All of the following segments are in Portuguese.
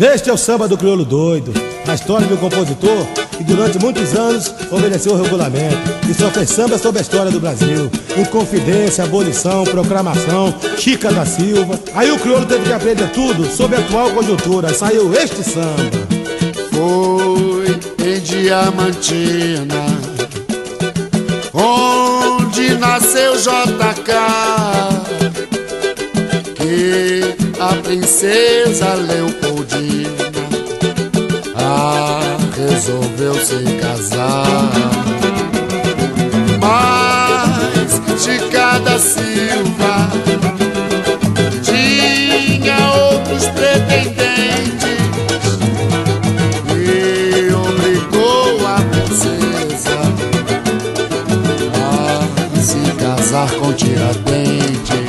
Este é o samba do crioulo doido, a história do compositor que durante muitos anos obedeceu o regulamento e só fez samba sobre a história do Brasil. Inconfidência, abolição, proclamação, Chica da Silva. Aí o crioulo teve que aprender tudo sobre a atual conjuntura. Saiu este samba. Foi em Diamantina, onde nasceu JK, que a princesa Leopoldina ah, resolveu se casar. Mas Chica da Silva tinha outros pretendentes e obrigou a princesa a se casar com Tiradentes.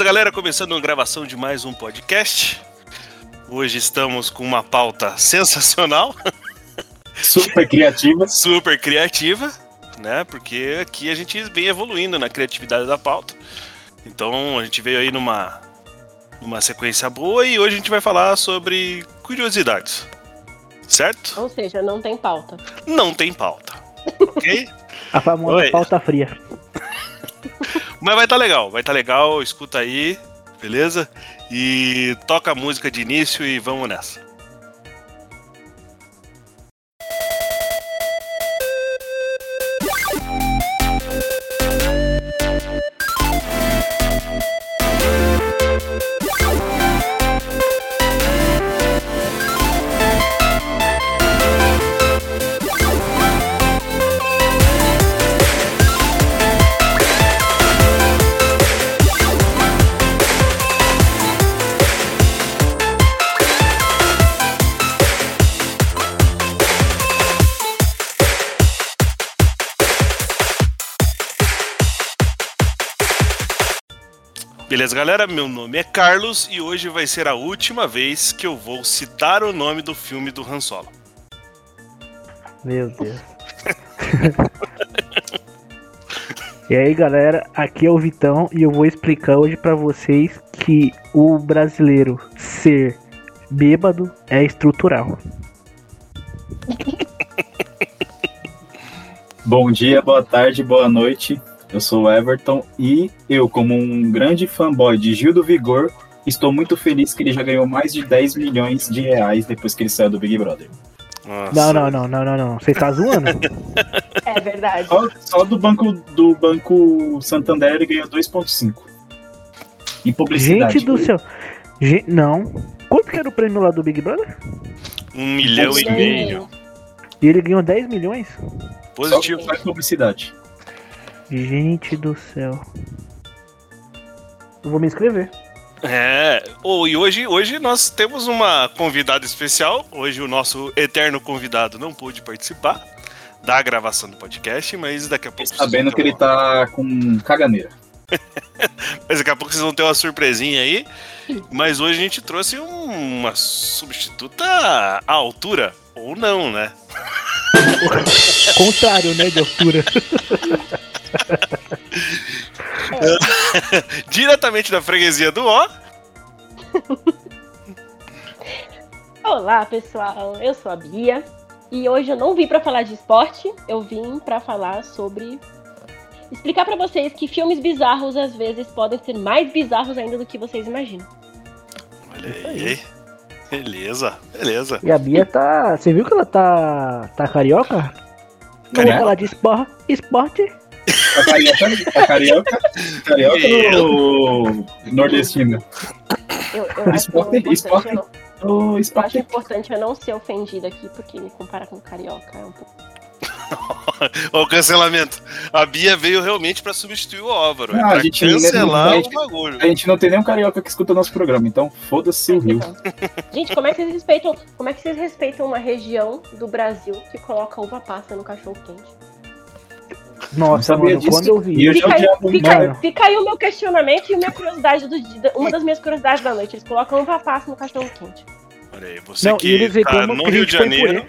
Beleza, galera? Começando a gravação de mais um podcast. Hoje estamos com uma pauta sensacional, Super criativa. super criativa, né? Porque aqui a gente vem evoluindo na criatividade da pauta. Então a gente veio aí numa, numa sequência boa e hoje a gente vai falar sobre curiosidades. Certo? Ou seja, não tem pauta. Não tem pauta. Ok? A famosa Oi. pauta fria. Mas vai estar legal, vai estar legal, escuta aí, beleza? E toca a música de início e vamos nessa. Beleza, galera? Meu nome é Carlos e hoje vai ser a última vez que eu vou citar o nome do filme do Han Solo. Meu Deus. e aí, galera, aqui é o Vitão e eu vou explicar hoje pra vocês que o brasileiro ser bêbado é estrutural. Bom dia, boa tarde, boa noite. Eu sou o Everton e eu, como um grande fanboy de Gil do Vigor, estou muito feliz que ele já ganhou mais de 10 milhões de reais depois que ele saiu do Big Brother. Nossa. Não, não, não, não, não, não. Você tá zoando? É verdade. Só, só do banco do banco Santander ele ganhou 2.5. Em publicidade. Gente do céu. Gen- Não. Quanto que era o prêmio lá do Big Brother? Um milhão e meio. E ele ganhou 10 milhões? Positivo. Só faz publicidade. Gente do céu. Eu vou me inscrever. É. Oh, e hoje, hoje nós temos uma convidada especial. Hoje o nosso eterno convidado não pôde participar da gravação do podcast, mas daqui a pouco. vocês Sabendo vão que ter ele uma- tá com caganeira. Mas daqui a pouco vocês vão ter uma surpresinha aí. Mas hoje a gente trouxe um- uma substituta à altura. Ou não, né? Contrário, né, de altura. Diretamente da freguesia do Ó. Olá, pessoal. Eu sou a Bia. E hoje eu não vim pra falar de esporte, eu vim pra falar sobre explicar pra vocês que filmes bizarros às vezes podem ser mais bizarros ainda do que vocês imaginam. Olha aí. Beleza, beleza. E a Bia tá. Você viu que ela tá. tá carioca? Não vou falar de esporte. Esporte. Tá carioca? Tá carioca? Carioca ou nordestina? Eu, eu acho Esporte- importante esporte- eu não- eu acho importante eu não ser ofendida aqui, porque me compara com carioca. É um pouco... O cancelamento. A Bia veio realmente pra substituir o Álvaro. é Ah, pra a gente- cancelar a o gente- bagulho. A gente não tem nenhum carioca que escuta nosso programa, então foda-se o Rio. Gente, como é que vocês respeitam? Como é que vocês respeitam uma região do Brasil que coloca uva passa no cachorro quente? Nossa, mano, disso. quando eu vi E eu Fica aí, fica, fica aí o meu questionamento e a minha curiosidade do dia. Uma das minhas curiosidades da noite. Eles colocam um papasso no cachorro quente. Olha aí, você Não, que tá reclamam no que a Rio de Janeiro.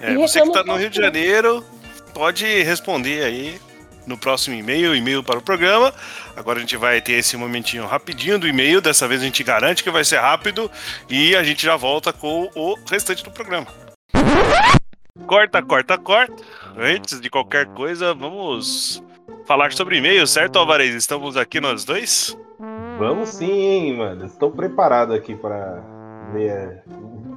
É, você que tá no Rio de. Janeiro, pode responder aí no próximo e-mail, e-mail para o programa. Agora a gente vai ter esse momentinho rapidinho do e-mail. Dessa vez a gente garante que vai ser rápido e a gente já volta com o restante do programa. Corta, corta, corta. Antes de qualquer coisa, vamos falar sobre e-mail, certo, Alvarez? Estamos aqui nós dois? Vamos sim, hein, mano. Estou preparado aqui para ver,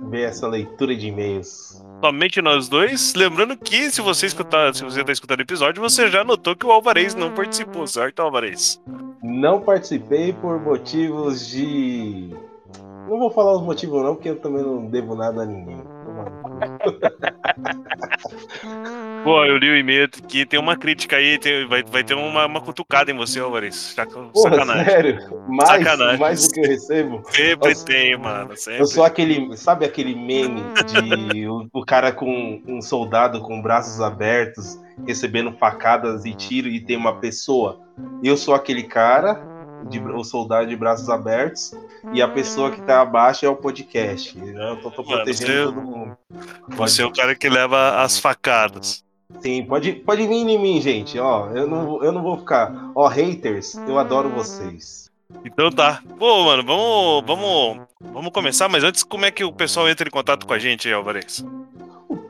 ver essa leitura de e-mails. Somente nós dois. Lembrando que se você escutar, se você está escutando o episódio, você já notou que o Alvarez não participou, certo, Alvarez? Não participei por motivos de. Não vou falar os motivos não, porque eu também não devo nada a ninguém. Pô, eu li o e-mail que tem uma crítica aí, tem- vai, vai ter uma, uma cutucada em você, Alvarez. Porra, Sacanagem. sério? Mais, Sacanagem. mais do que eu recebo? Sempre Nossa. tem, mano. Sempre. Eu sou aquele. Sabe aquele meme de o, o cara com um soldado com braços abertos, recebendo facadas e tiro e tem uma pessoa? Eu sou aquele cara, de, o soldado de braços abertos, e a pessoa que tá abaixo é o podcast. Eu tô, tô Mano, protegendo você- todo mundo. Você é o cara que leva as facadas. Sim, pode, pode vir em mim, gente. Ó, eu não, vou- eu não vou ficar. Ó, haters, eu adoro vocês. Então tá. Pô, mano, vamos, vamos, vamos começar, mas antes, como é que o pessoal entra em contato com a gente aí, Alvarez?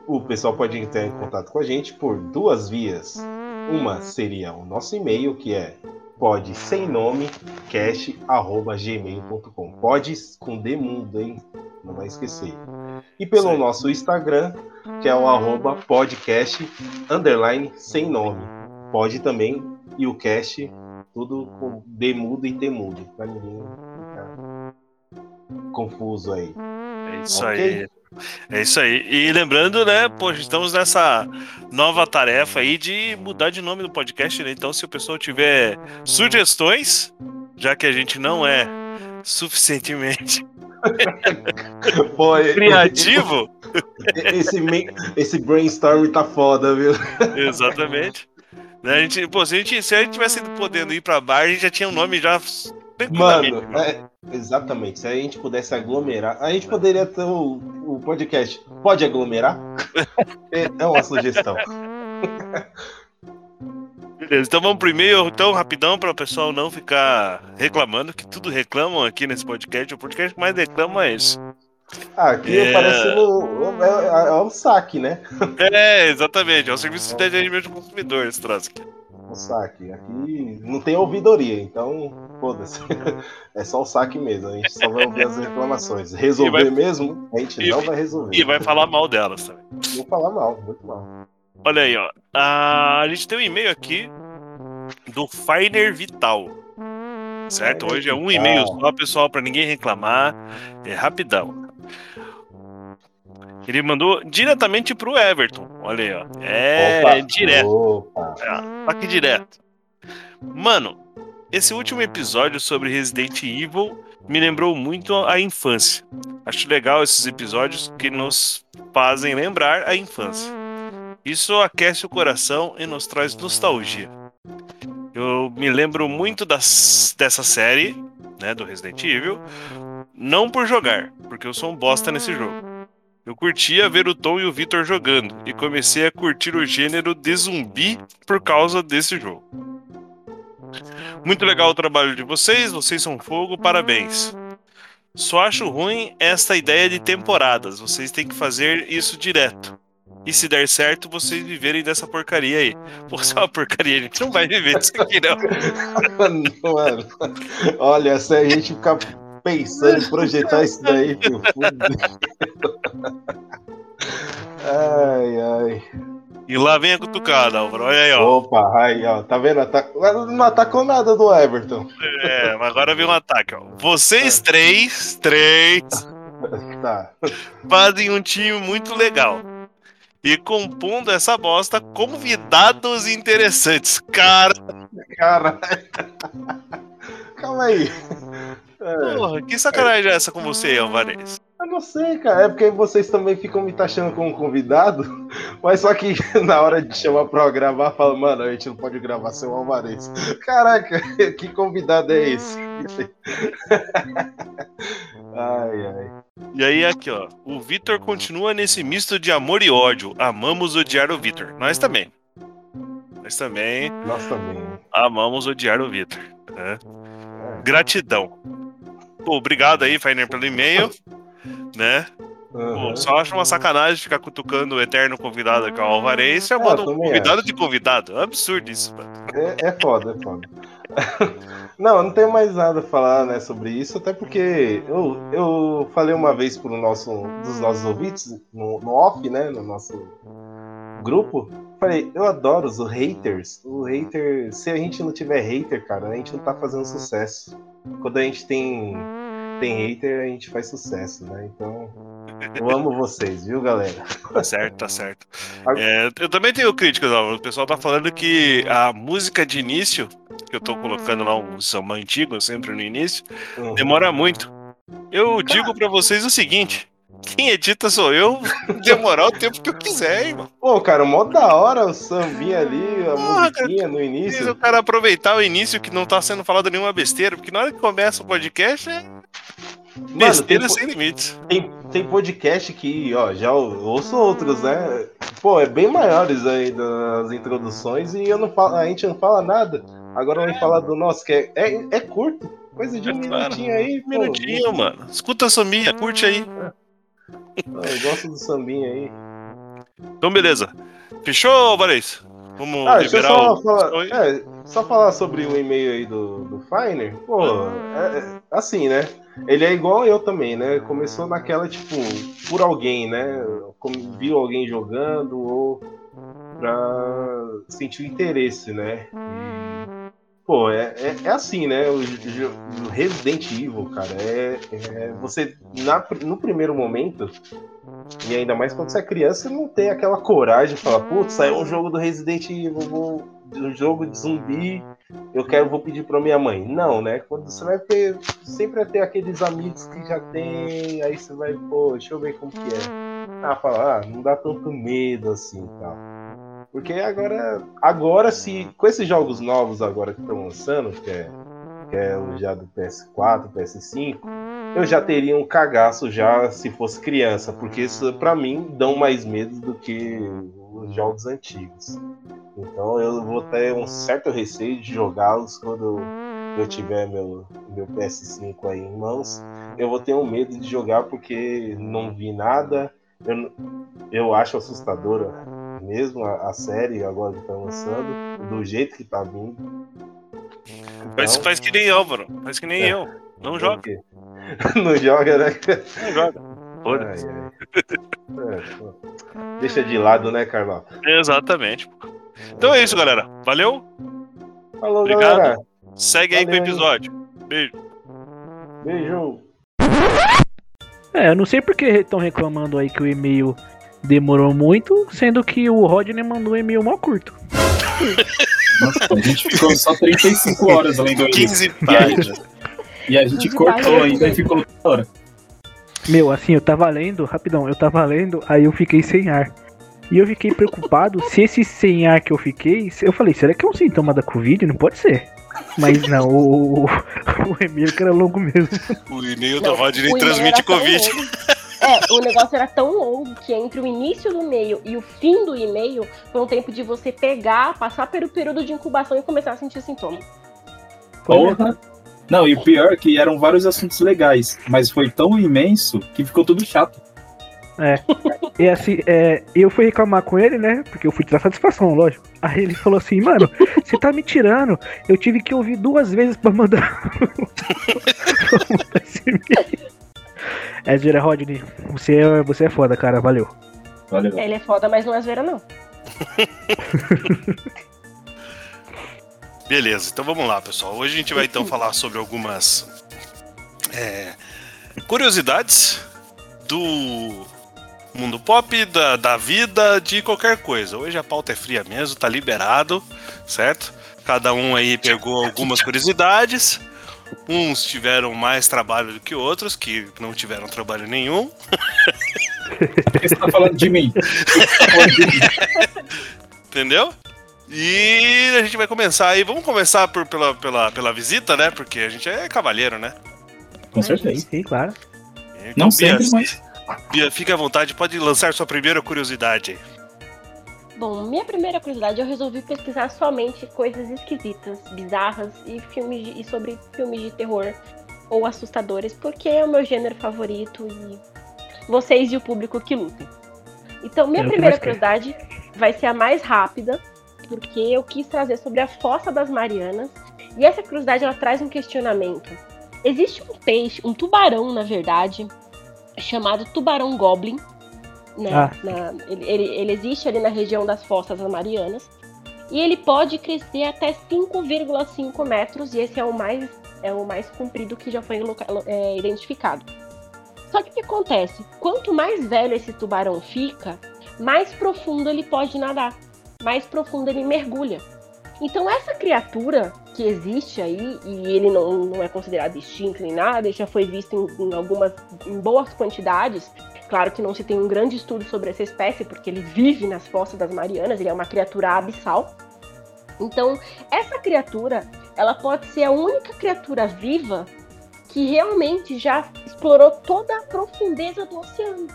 O pessoal pode entrar em contato com a gente por duas vias. Uma seria o nosso e-mail, que é pode sem nome cash@gmail.com. Pode com D mundo, hein? Não vai esquecer. E pelo Sim. nosso Instagram, que é o arroba podcast underline sem nome. Pode também e o cast tudo com D mudo e T mudo, pra ninguém ficar confuso aí. É isso Ok. aí. É isso aí. E lembrando, né, poxa, estamos nessa nova tarefa aí de mudar de nome do podcast, né? Então, se o pessoal tiver sugestões, já que a gente não é suficientemente Pô, criativo, Esse, esse brainstorm tá foda, viu? exatamente. Né, a gente, pô, se a gente, se a gente tivesse podendo ir pra bar, a gente já tinha um nome já. Mano, é, exatamente. Se a gente pudesse aglomerar, a gente poderia ter o, o podcast. Pode aglomerar? É, é uma sugestão. Beleza, então vamos e-mail, então, rapidão, para o pessoal não ficar reclamando, que tudo reclamam aqui nesse podcast. O podcast que mais reclama é esse. Ah, aqui É. parece no, é, é um saque, né? É, exatamente, é o serviço de atendimento do consumidor esse troço aqui. Um saque. Aqui não tem ouvidoria, então foda-se. É só o saque mesmo. A gente só vai ouvir as reclamações. Resolver vai- mesmo, a gente e- não vai resolver. E vai falar mal delas também. Vou falar mal, muito mal. Olha aí, ó. Ah, a gente tem um e-mail aqui do Finer Vital. Certo? Hoje é um e-mail só, pessoal, para ninguém reclamar. É rapidão. Ele mandou diretamente pro Everton. Olha aí, ó. É Opa, direto. Opa. Aqui direto. Mano, esse último episódio sobre Resident Evil me lembrou muito a infância. Acho legal esses episódios que nos fazem lembrar a infância. Isso aquece o coração e nos traz nostalgia. Eu me lembro muito das, dessa série, né, do Resident Evil, não por jogar, porque eu sou um bosta nesse jogo. Eu curtia ver o Tom e o Victor jogando e comecei a curtir o gênero de zumbi por causa desse jogo. Muito legal o trabalho de vocês, vocês são fogo, parabéns. Só acho ruim esta ideia de temporadas, vocês têm que fazer isso direto. E se der certo, vocês viverem dessa porcaria aí. Pô, se é uma porcaria, a gente não vai viver disso aqui, não. Mano, olha, se a gente ficar pensando em projetar isso daí, meu. Ai, ai. E lá vem a cutucada, Álvaro. Olha aí, ó. Opa, aí, ó. Tá vendo? Não atacou nada do Everton. É, mas agora vem um ataque, ó. Vocês três, três, Tá. fazem um time muito legal. E compondo essa bosta, convidados interessantes. Cara, Caralho. Calma aí. É, porra, que sacanagem é essa com você, Alvarez? eu não sei, cara. É porque vocês também ficam me taxando como convidado, mas só que na hora de chamar pra gravar, fala, mano, a gente não pode gravar sem o Alvarez. Caraca, que convidado é esse? ai, ai. E aí, aqui, ó. O Vitor continua nesse misto de amor e ódio. Amamos odiar o Vitor. Nós também. Nós também Nós também. amamos odiar o Vitor. né? Gratidão. Pô, obrigado aí, Fainer, pelo e-mail. Né? Pô, Aham. só acho uma sacanagem ficar cutucando o eterno convidado que é o Alvarez, chamando um também convidado de convidado. É um absurdo isso, mano. É, é foda, é foda. Não, eu não tenho mais nada a falar né, sobre isso, até porque eu, eu falei uma vez nosso, um dos nossos ouvintes, no, no off, né, no nosso grupo, falei, eu adoro os haters. O hater, se a gente não tiver hater, cara, a gente não tá fazendo sucesso. Quando a gente tem, tem hater, a gente faz sucesso, né? Então, eu amo vocês, viu, galera? Tá certo, tá certo. A- É, eu também tenho críticas, ó. O pessoal tá falando que a música de início, que eu tô colocando lá um samba antigo, sempre no início, Uhum. demora muito. Eu digo pra vocês o seguinte: quem edita sou eu, demorar o tempo que eu quiser, hein, mano. Pô, cara, mó da hora o sambinha ali, a Porra, musiquinha no Diz início. o cara aproveitar o início que não tá sendo falado nenhuma besteira, porque na hora que começa o podcast é Mano, tem, besteira po- sem limites. tem, tem podcast que, ó, já ou- ouço outros, né? Pô, é bem maiores aí das introduções e eu não falo, a gente não fala nada. Agora vamos falar do nosso, que é, é, é curto. Coisa de um É claro. minutinho aí. Um pô. minutinho, mano. Escuta a sambinha, curte aí. Pô, Eu gosto do sambinha aí. Então, beleza. Fechou, Alvarez? Vamos Ah, liberar só o. falar, é, só falar sobre o e-mail aí do, do Finer. Pô, é, é, assim, né? Ele é igual eu também, né? Começou naquela, tipo, por alguém, né? Como viu alguém jogando ou pra sentir o interesse, né? E, pô, é, é, é assim, né? O, o Resident Evil, cara, é, é você, na, no primeiro momento, e ainda mais quando você é criança, não tem aquela coragem de falar, putz, saiu um jogo do Resident Evil, vou, um jogo de zumbi, eu quero, vou pedir pra minha mãe. Não, né? Quando você vai ter, sempre vai ter aqueles amigos que já tem, aí você vai, pô, deixa eu ver como que é. Ah, fala, ah, não dá tanto medo assim e tal. Porque agora, agora se, com esses jogos novos agora que estão lançando, que é, que é o já do PS4, PS5, eu já teria um cagaço já se fosse criança, porque isso pra mim dão mais medo do que os jogos antigos. Então eu vou ter um certo receio de jogá-los quando eu tiver meu, meu PS5 aí em mãos. Eu vou ter um medo de jogar porque não vi nada. Eu, eu acho assustadora mesmo a, a série agora que tá lançando, do jeito que tá vindo. Faz, Então, faz que nem Álvaro. Faz que nem É. eu. Não joga, porque- não joga, né? não joga. Ai, ai. É. Deixa de lado, né, Carlota? Exatamente. Então é isso, galera. Valeu. Falou, Obrigado. galera. Segue aí com o Valeu, episódio. Beijo. Beijo. É, eu não sei porque estão reclamando aí que o e-mail demorou muito, sendo que o Rodney mandou um e-mail mó curto. Nossa, a gente ficou só 35 horas além do 15 E a gente, páginas. e a gente 15 cortou ainda e ficou hora. Meu, assim, eu tava lendo, rapidão, eu tava lendo, aí eu fiquei sem ar. E eu fiquei preocupado se esse sem ar que eu fiquei. Eu falei, será que é um sintoma da Covid? Não pode ser. Mas não, o, o, o e-mail que era longo mesmo. O e-mail do Rodney transmite Covid. É, o negócio era tão longo que entre o início do e-mail e o fim do e-mail foi um tempo de você pegar, passar pelo período de incubação e começar a sentir sintomas. Porra. Não, e o pior é que eram vários assuntos legais, mas foi tão imenso que ficou tudo chato. E assim, é, eu fui reclamar com ele, né? Porque eu fui tirar satisfação, lógico. Aí ele falou assim, mano, você tá me tirando. Eu tive que ouvir duas vezes pra mandar. É, Zira Rodney, você é, você é foda, cara, valeu. Valeu. Ele é foda, mas não é zoeira, não. Beleza, então vamos lá, pessoal. Hoje a gente vai então falar sobre algumas é, curiosidades do mundo pop, da, da vida, de qualquer coisa. Hoje a pauta é fria mesmo, tá liberado, certo? Cada um aí pegou algumas curiosidades. Uns tiveram mais trabalho do que outros, que não tiveram trabalho nenhum. Por que você tá falando de mim? Entendeu? E a gente vai começar aí. Vamos começar por, pela, pela, pela visita, né? Porque a gente é cavalheiro, né? Com certeza. Sim, claro. Então, Não sempre, mas. Bia, fique à vontade, pode lançar sua primeira curiosidade aí. Bom, minha primeira curiosidade, eu resolvi pesquisar somente coisas esquisitas, bizarras e filmes de- e sobre filmes de terror ou assustadores, porque é o meu gênero favorito e vocês e o público que lutem. Então, minha É primeira quer. curiosidade vai ser a mais rápida, porque eu quis trazer sobre a Fossa das Marianas. E essa curiosidade ela traz um questionamento. Existe um peixe, um tubarão, na verdade, chamado tubarão goblin. Né? Ah. Na- ele, ele- ele existe ali na região das Fossas Marianas. E ele pode crescer até 5,5 metros, e esse é o mais, é o mais comprido que já foi é, identificado. Só que o que acontece? Quanto mais velho esse tubarão fica, mais profundo ele pode nadar, mais profundo ele mergulha. Então essa criatura que existe aí, e ele não, não é considerado extinto nem nada, ele já foi visto em, em algumas, em boas quantidades. Claro que não se tem um grande estudo sobre essa espécie, porque ele vive nas fossas das Marianas, ele é uma criatura abissal. Então, essa criatura, ela pode ser a única criatura viva que realmente já explorou toda a profundeza do oceano.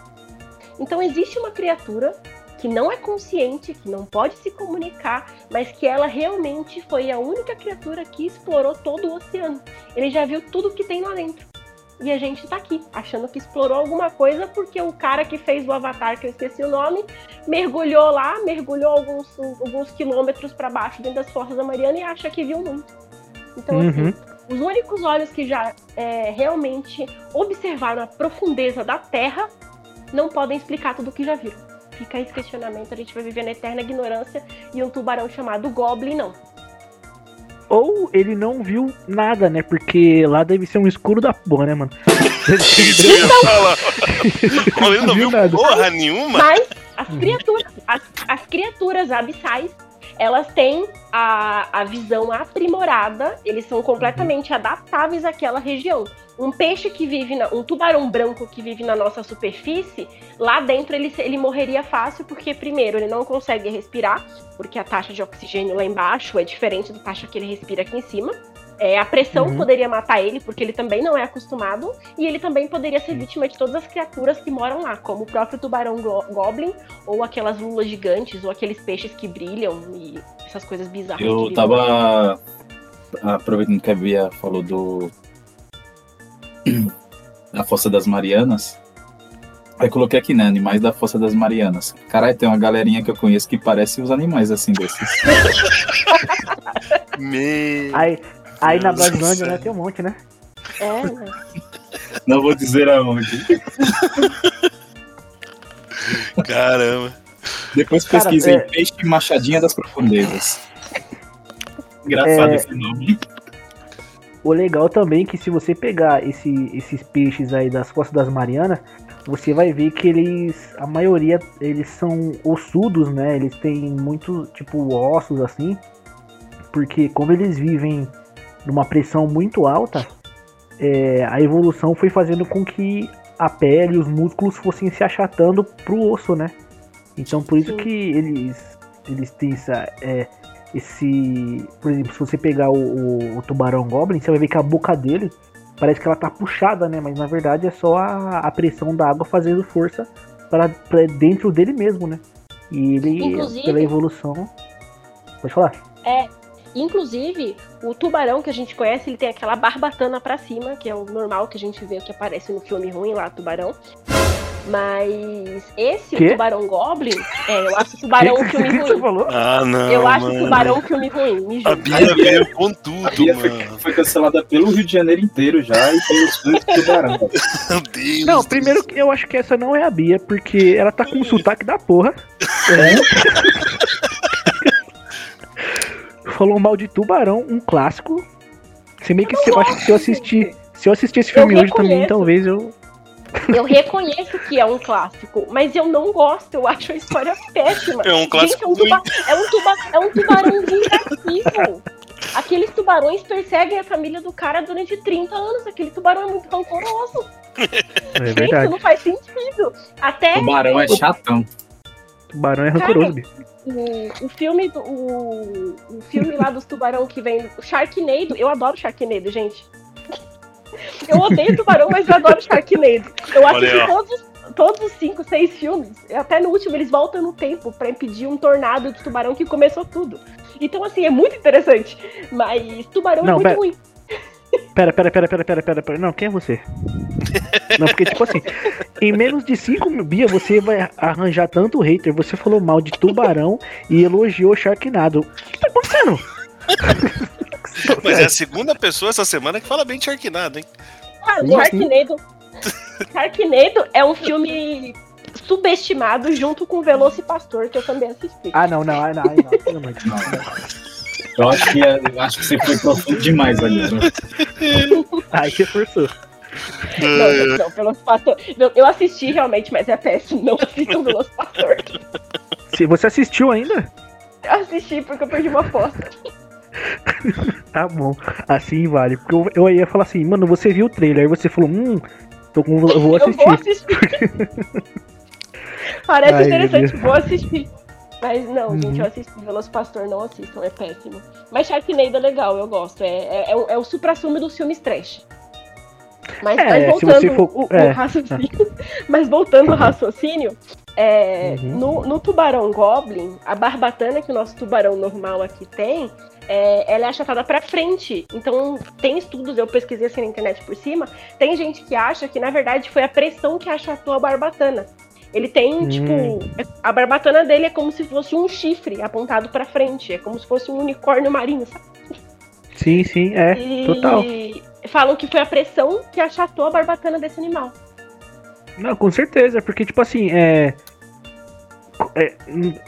Então existe uma criatura que não é consciente, que não pode se comunicar, mas que ela realmente foi a única criatura que explorou todo o oceano. Ele já viu tudo que tem lá dentro. E a gente tá aqui, achando que explorou alguma coisa porque o cara que fez o Avatar, que eu esqueci o nome, mergulhou lá, mergulhou alguns, alguns quilômetros para baixo dentro das Forças da Mariana e acha que viu muito. Então, Uhum. assim, os únicos olhos que já é, realmente observaram a profundeza da Terra não podem explicar tudo o que já viram. Fica esse questionamento, a gente vai viver na eterna ignorância e um tubarão chamado Goblin não. Ou ele não viu nada, né? Porque lá deve ser um escuro da porra, né, mano? Isso eu ia falar. Ele não Viu viu nada. porra nenhuma. Mas as criaturas, as, as criaturas abissais, elas têm a, a visão aprimorada, eles são completamente adaptáveis àquela região. Um peixe que vive, na, um tubarão branco que vive na nossa superfície, lá dentro ele, ele morreria fácil, porque primeiro ele não consegue respirar, porque a taxa de oxigênio lá embaixo é diferente da taxa que ele respira aqui em cima. É, a pressão Uhum. poderia matar ele, porque ele também não é acostumado, e ele também poderia ser vítima de todas as criaturas que moram lá, como o próprio tubarão go- goblin, ou aquelas lulas gigantes, ou aqueles peixes que brilham, e essas coisas bizarras. Eu tava aproveitando que a Bia falou do da Fossa das Marianas. Aí coloquei aqui, né? Animais da Fossa das Marianas. Caralho, tem uma galerinha que eu conheço que parece os animais assim desses. Meu. Aí, aí na Brasilândia, né, tem um monte, né? É, né? Não vou dizer aonde. Caramba. Depois Cara, pesquisem é- peixe machadinha das profundezas. Engraçado É. esse nome. O legal também é que se você pegar esse- esses peixes aí das costas das Marianas, você vai ver que eles, a maioria, eles são ossudos, né? Eles têm muito, tipo, ossos assim. Porque como eles vivem numa pressão muito alta, é, a evolução foi fazendo com que a pele e os músculos fossem se achatando pro osso, né? Então por isso Sim. que eles, eles têm essa, é, esse. Por exemplo, se você pegar o, o- o tubarão goblin, você vai ver que a boca dele parece que ela tá puxada, né? Mas na verdade é só a, a pressão da água fazendo força para dentro dele mesmo, né? E ele, Inclusive- pela evolução. Pode falar? É. Inclusive, o tubarão que a gente conhece, ele tem aquela barbatana pra cima, que é o normal que a gente vê que aparece no filme ruim lá, tubarão. Mas esse, Quê? o tubarão goblin, é, eu acho o tubarão um filme que você ruim. falou? Ah, não. Eu acho o mano. tubarão um filme ruim, me A. Bia veio com A tudo, Bia foi, mano. foi cancelada pelo Rio de Janeiro inteiro já e pelos do Tubarão. Meu Deus. Não, primeiro que eu acho que essa não é a Bia, porque ela tá com um sotaque da porra. Falou mal de Tubarão, um clássico. Se bem que se eu acho que se eu assistir, se eu assistir esse filme Eu hoje também, talvez eu Eu reconheço que é um clássico, mas eu não gosto, eu acho a história péssima. É um clássico Gente, é um, tuba- é um, tuba- é um tubarão vingativo. Aqueles tubarões perseguem a família do cara durante 30 anos. Aquele tubarão é muito rancoroso. É Gente, verdade. não faz sentido. Até Tubarão é chatão. Tubarão é rancoroso, bicho. O, o filme do, o, o filme lá dos tubarão que vem, o Sharknado, eu adoro Sharknado, gente. Eu odeio tubarão, mas eu adoro Sharknado. Eu Olha assisti ó. todos, todos os cinco, seis filmes. Até no último eles voltam no tempo pra impedir um tornado de tubarão que começou tudo. Então, assim, é muito interessante. Mas tubarão é Não, muito pera. ruim. Pera, pera, pera, pera, pera, pera, pera. Não, quem é você? Não, porque, tipo assim, em menos de 5 mil Bia, você vai arranjar tanto hater. Você falou mal de tubarão e elogiou Sharknado. O que tá acontecendo? Mas é a segunda pessoa essa semana que fala bem de Sharknado, hein? Como assim? Sharknado. Sharknado é um filme subestimado junto com Velocipastor, que eu também assisti. Ah, não, não, ah, não, ai, não, pelo amor de Deus. Eu acho que, eu acho que você foi profundo demais ali. Aí você forçou. Não, não, não, Velocipastor. Eu, eu assisti realmente, mas é péssimo. Não assistam Velocipastor. Se você assistiu ainda? Eu assisti porque eu perdi uma aposta. Tá bom, assim vale. Porque eu, eu ia falar assim, mano, você viu o trailer, aí você falou, hum, tô com, eu vou Eu vou assistir. assistir. Parece Ai, interessante, vou assistir. Mas não, Uhum. gente, eu assisti Velocipastor, não assistam, é péssimo. Mas Sharknado é legal, eu gosto. É, é, é o, é o supra-sumo dos filmes trash. Mas, É, mas voltando for- o, o é. raciocínio, mas voltando ao raciocínio, é, Uhum. no, no tubarão Goblin, a barbatana que o nosso tubarão normal aqui tem, é, ela é achatada pra frente. Então, tem estudos, eu pesquisei assim na internet por cima, tem gente que acha que, na verdade, foi a pressão que achatou a barbatana. Ele tem, Hum. tipo, a barbatana dele é como se fosse um chifre apontado pra frente, é como se fosse um unicórnio marinho, sabe? Sim, sim, é, E total. falam que foi a pressão que achatou a barbatana desse animal. Não, com certeza, porque, tipo assim, é. É,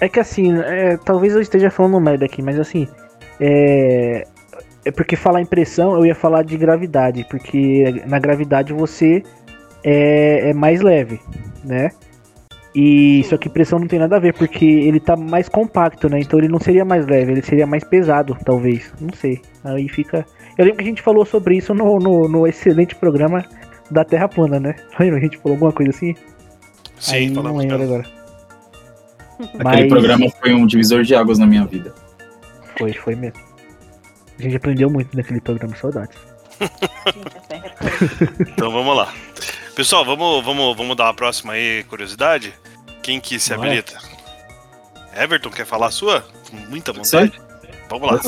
é que assim, é, talvez eu esteja falando merda aqui, mas assim. É. É porque falar em pressão, eu ia falar de gravidade, porque na gravidade você é, é mais leve, né? E só que pressão não tem nada a ver, porque ele tá mais compacto, né? Então ele não seria mais leve, ele seria mais pesado, talvez. Não sei. Aí fica. Eu lembro que a gente falou sobre isso no, no, no excelente programa da Terra Plana, né? Lembra? A gente falou alguma coisa assim? Aí Sim, não falamos lembro agora. Aquele Mas- programa foi um divisor de águas na minha vida. Foi, foi mesmo. A gente aprendeu muito naquele programa, saudades. Então vamos lá. Pessoal, vamos, vamos, vamos dar uma próxima aí, curiosidade? Quem que se Bora. habilita? Everton, quer falar a sua? Com muita vontade? Vamos lá.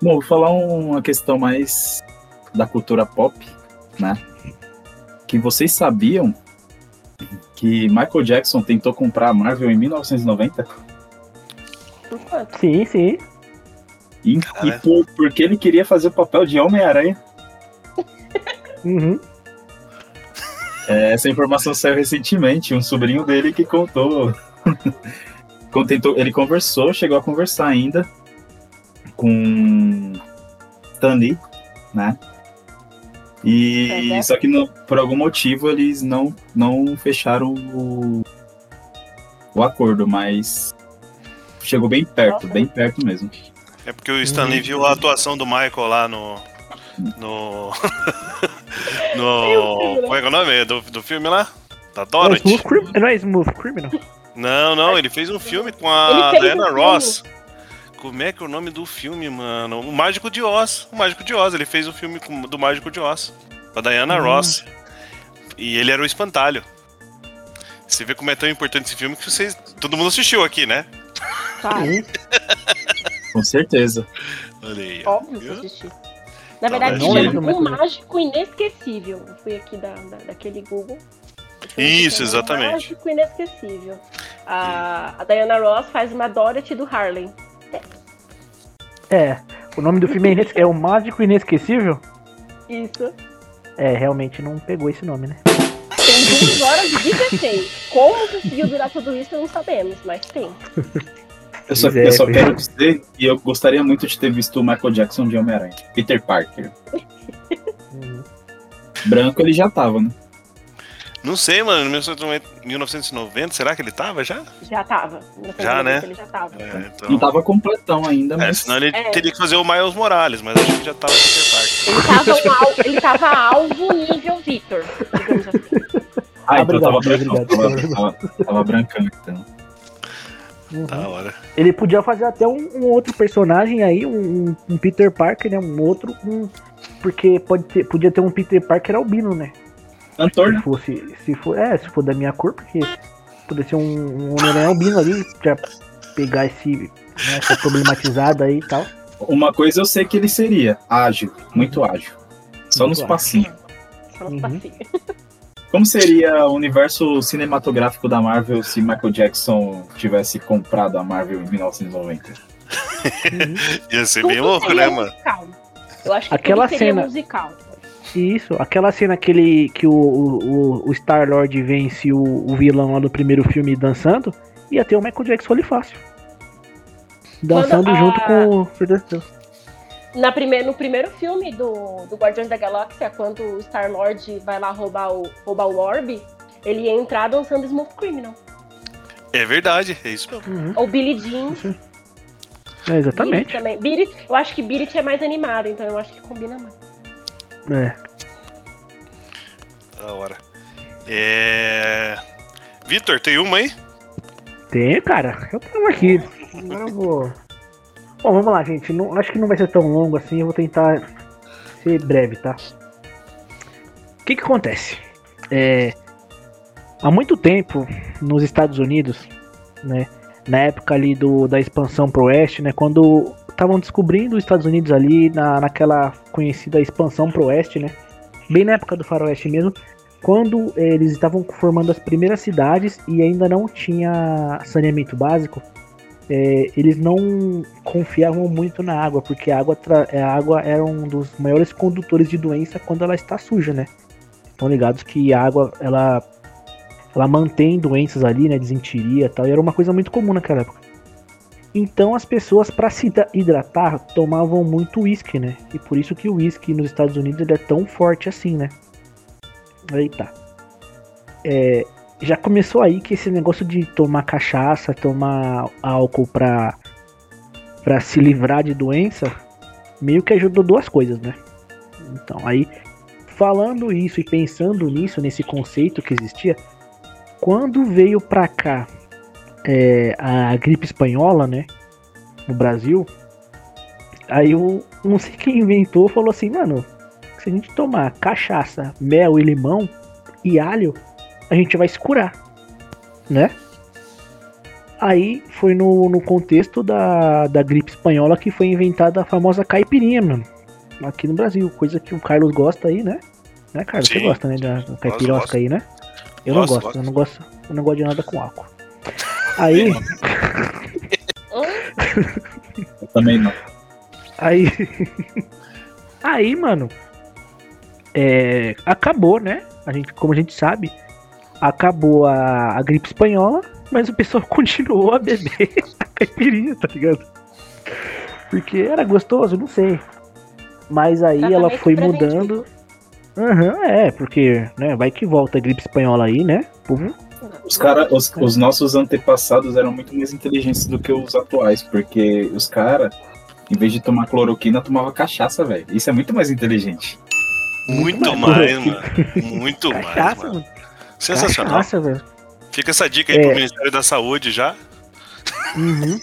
Bom, vou falar uma questão mais da cultura pop, né? Que vocês sabiam que Michael Jackson tentou comprar a Marvel em 1990? Por quanto? Sim, sim. E, e por, porque ele queria fazer o papel de Homem-Aranha. Uhum. É, Essa informação saiu recentemente, um sobrinho dele que contou. Contentou, ele conversou, chegou a conversar ainda com Stan Lee, né? E Uhum. só que no- por algum motivo eles não, não fecharam o, o acordo, mas chegou bem perto, Nossa. bem perto mesmo. É porque o Stanley viu a atuação do Michael lá no. No. no. Como é que é o nome do, do filme lá? Da É Dorothy? Smooth Crim- Não é Smooth Criminal? Não, não, ele fez um filme com a Diana um. Ross. Como é que é o nome do filme, mano? O Mágico de Oz. O Mágico de Oz. Ele fez um filme com- do Mágico de Oz. Com a Diana Hum. Ross. E ele era o espantalho. Você vê como é tão importante esse filme que vocês. Todo mundo assistiu aqui, né? Claro, Com certeza. Olha aí. óbvio que assisti. Na verdade, Não chama Um. Mágico Inesquecível. Eu fui aqui da, da- daquele Google. Isso, exatamente. Um Mágico Inesquecível. A, a Diana Ross faz uma Dorothy do Harlem. É. O nome do filme é, ines- é O Mágico Inesquecível? Isso. É, realmente não pegou esse nome, né? Tem duas horas e 16. Como conseguiu durar tudo isso, não sabemos, mas tem. Eu só, é, eu só pois quero dizer que eu gostaria muito de ter visto o Michael Jackson de Homem-Aranha. Peter Parker. Uhum. Branco ele já tava, né? Não sei, mano. Em 1990, 1990, será que ele tava já? Já tava. Já, né? Ele já tava. É, então... Não tava completão ainda, É, mas. senão ele É. teria que fazer o Miles Morales, mas acho que já tava no Peter Parker. Ele tava, um al- ele tava alvo nível Victor, digamos assim. Ah, então obrigado, tava brancão. obrigado. Tava, tava, tava brancão, então. Uhum. Da hora. Ele podia fazer até um, um outro personagem aí, um, um Peter Parker, né? Um outro. um- porque pode ter, podia ter um Peter Parker albino, né? Cantor, Se né? fosse. Se for, é, se for da minha cor, porque poderia ser um, um Homem-Aranha albino ali, pra pegar esse. Né, essa problematizada aí e tal. Uma coisa eu sei que ele seria ágil, muito ágil. Só nos Muito passinhos. Só nos Uhum. passinhos. Como seria o universo cinematográfico da Marvel se Michael Jackson tivesse comprado a Marvel em 1990? Uhum. Ia ser Tudo bem louco, seria né, mano? musical. Eu acho que Aquela tudo seria cena- musical. Isso, aquela cena que, ele, que o, o, o Star-Lord vence o, o vilão lá do primeiro filme dançando, ia ter o Michael Jackson ali fácil. Dançando a- junto com o Deus. Na prime no primeiro filme do, do Guardiões da Galáxia, quando o Star-Lord vai lá roubar o, roubar o Orb, ele ia entrar dançando Smooth Criminal. É verdade, é isso mesmo. Uhum. Ou Billie Jean. É, Beat exatamente. também. Beat, eu acho que Beat é mais animado, então eu acho que combina mais. É. Da hora. É. Vitor, tem uma aí? Tem, cara. Eu tenho aqui. Agora eu vou. Bom, vamos lá, gente. Não, acho que não vai ser tão longo assim. Eu vou tentar ser breve, tá? O que que acontece? É, há muito tempo, nos Estados Unidos, né? Na época ali do, da expansão pro oeste, né? Quando estavam descobrindo os Estados Unidos ali, na, naquela conhecida expansão pro oeste, né? Bem na época do faroeste mesmo, quando eles estavam formando as primeiras cidades e ainda não tinha saneamento básico, eh, eles não confiavam muito na água, porque a água, tra- a água era um dos maiores condutores de doença quando ela está suja, né? Estão ligados que a água, ela, ela mantém doenças ali, né? Desinteria e tal, e era uma coisa muito comum naquela época. Então as pessoas, para se hidra- hidratar, tomavam muito uísque, né? E por isso que o uísque nos Estados Unidos é tão forte assim, né? Aí tá. É, já começou aí que esse negócio de tomar cachaça, tomar álcool pra, pra se livrar de doença, meio que ajudou duas coisas, né? Então, aí, falando isso e pensando nisso, nesse conceito que existia, quando veio pra cá é, a gripe espanhola, né? No Brasil, aí eu não sei quem inventou, falou assim, mano, se a gente tomar cachaça, mel e limão e alho, a gente vai se curar, né? Aí foi no, no contexto da, da gripe espanhola que foi inventada a famosa caipirinha, mano. Aqui no Brasil, coisa que o Carlos gosta aí, né? Né, Carlos? Você Sim. gosta, né? Da da caipirosca aí, né? Eu Gosto, não gosto, gosto. eu não gosto, eu não gosto de nada com álcool. Aí, Eu também não. Aí. Aí, mano. É, acabou, né? A gente, como a gente sabe, acabou a, a gripe espanhola, mas o pessoal continuou a beber a caipirinha, tá ligado? Porque era gostoso, não sei. Mas aí ela Tratamento foi preventivo. mudando. Aham, é, porque, né, vai que volta a gripe espanhola aí, né? Povo Os, cara, os, os nossos antepassados eram muito mais inteligentes do que os atuais, porque os caras, em vez de tomar cloroquina, tomava cachaça, velho. Isso é muito mais inteligente. Muito mais. mais, mano. Muito mais, cachaça, mano. mano. Sensacional. Cachaça, velho. Fica essa dica aí É. pro Ministério da Saúde já. Uhum.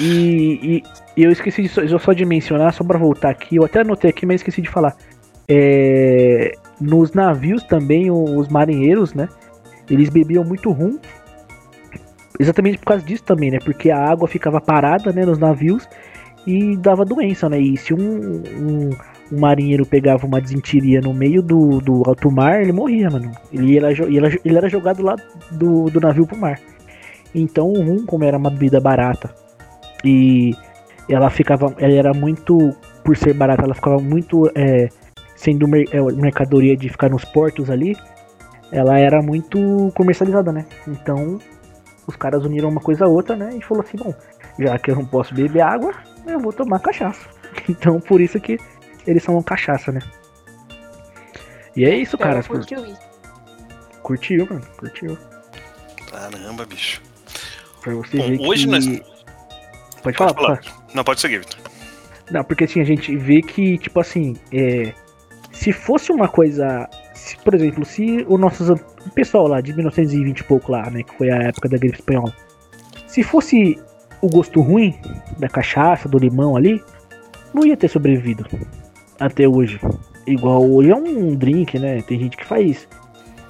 e, e- e eu esqueci de, só- só de mencionar, só pra voltar aqui, eu até anotei aqui, mas esqueci de falar. É, nos navios também, os marinheiros, né? Eles bebiam muito rum. Exatamente por causa disso também, né? Porque a água ficava parada né, nos navios e dava doença, né? E se um, um, um marinheiro pegava uma desinteria no meio do, do alto mar, ele morria, mano. Ele era, jo- ele era, ele era jogado lá do, do navio pro mar. Então o rum, como era uma bebida barata e ela ficava, ela era muito, por ser barata, ela ficava muito é, sendo mer- é, mercadoria de ficar nos portos ali, ela era muito comercializada, né? Então os caras uniram uma coisa a outra, né? E falou assim, bom, já que eu não posso beber água, eu vou tomar cachaça. Então por isso que eles chamam cachaça, né? E é isso, Então, cara. eu curti o uísque. Curtiu, mano. Curtiu. Caramba, bicho. Pra você Bom, ver hoje que... nós- Pode falar, Pode falar. pode falar. Não, pode seguir, Vitor. Não, porque assim, a gente vê que, tipo assim, é, se fosse uma coisa. se, por exemplo, se o nosso o pessoal lá de 1920 e pouco lá, né, que foi a época da gripe espanhola, se fosse o gosto ruim da cachaça, do limão ali, não ia ter sobrevivido até hoje. Igual hoje é um drink, né? Tem gente que faz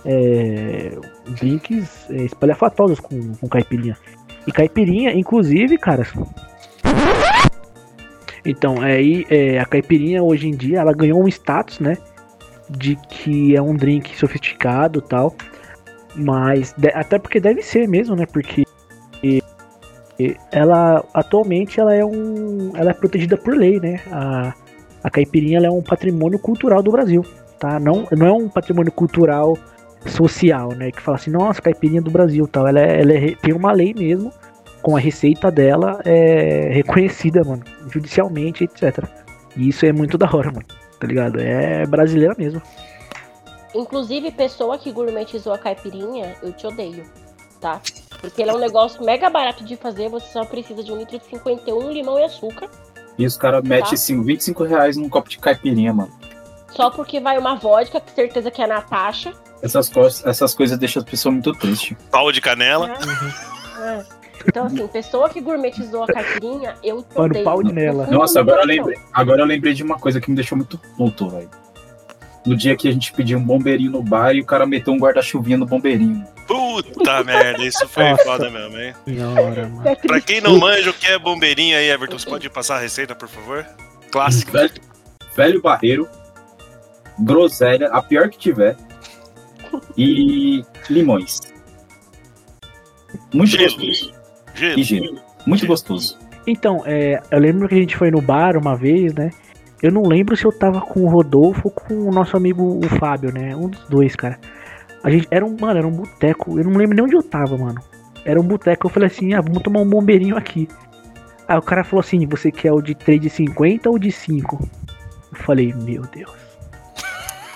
é, drinks é, espalhafatosos com, com caipirinha. E caipirinha, inclusive, cara, então, aí é, a caipirinha hoje em dia ela ganhou um status, né? De que é um drink sofisticado tal. Mas de- até porque deve ser mesmo, né? Porque ela atualmente ela é um. Ela é protegida por lei, né? A, a caipirinha ela é um patrimônio cultural do Brasil. Tá? Não, não é um patrimônio cultural social, né? Que fala assim, nossa, caipirinha do Brasil tal. Ela, é- ela é tem uma lei mesmo com a receita dela é reconhecida, mano, judicialmente, etc. E isso é muito da hora, mano. Tá ligado? É brasileira mesmo. Inclusive, pessoa que gourmetizou a caipirinha, eu te odeio, tá? Porque ele é um negócio mega barato de fazer, você só precisa de um litro de 51, limão e açúcar. E os caras metem Tá. assim, 25 reais num copo de caipirinha, mano. Só porque vai uma vodka, que certeza que é a Natasha. Essas, coisas- essas coisas deixam as pessoas muito tristes. Pau de canela. É. Então, assim, pessoa que gourmetizou a caipirinha, eu Mano, pau de nela. Nossa, agora eu lembrei. Agora eu lembrei de uma coisa que me deixou muito puto, velho. No dia que a gente pediu um bombeirinho no bar e o cara meteu um guarda-chuvinha no bombeirinho. Puta merda, isso foi Nossa. foda mesmo, hein? Da hora, mano. Pra quem não manja o que é bombeirinho aí, Everton, você pode passar a receita, por favor? Clássico. Velho, velho barreiro, groselha, a pior que tiver, e limões. Muito Gelo. gostoso. Gelo. E gelo. Muito gostoso. Então, é, eu lembro que a gente foi no bar uma vez, né? Eu não lembro se eu tava com o Rodolfo ou com o nosso amigo o Fábio, né? Um dos dois, cara. A gente era um, mano, era um boteco. Eu não lembro nem onde eu tava, mano. Era um boteco. Eu falei assim: ah, vamos tomar um bombeirinho aqui. Aí o cara falou assim: você quer o de 3,50 ou de 5? Eu falei: meu Deus.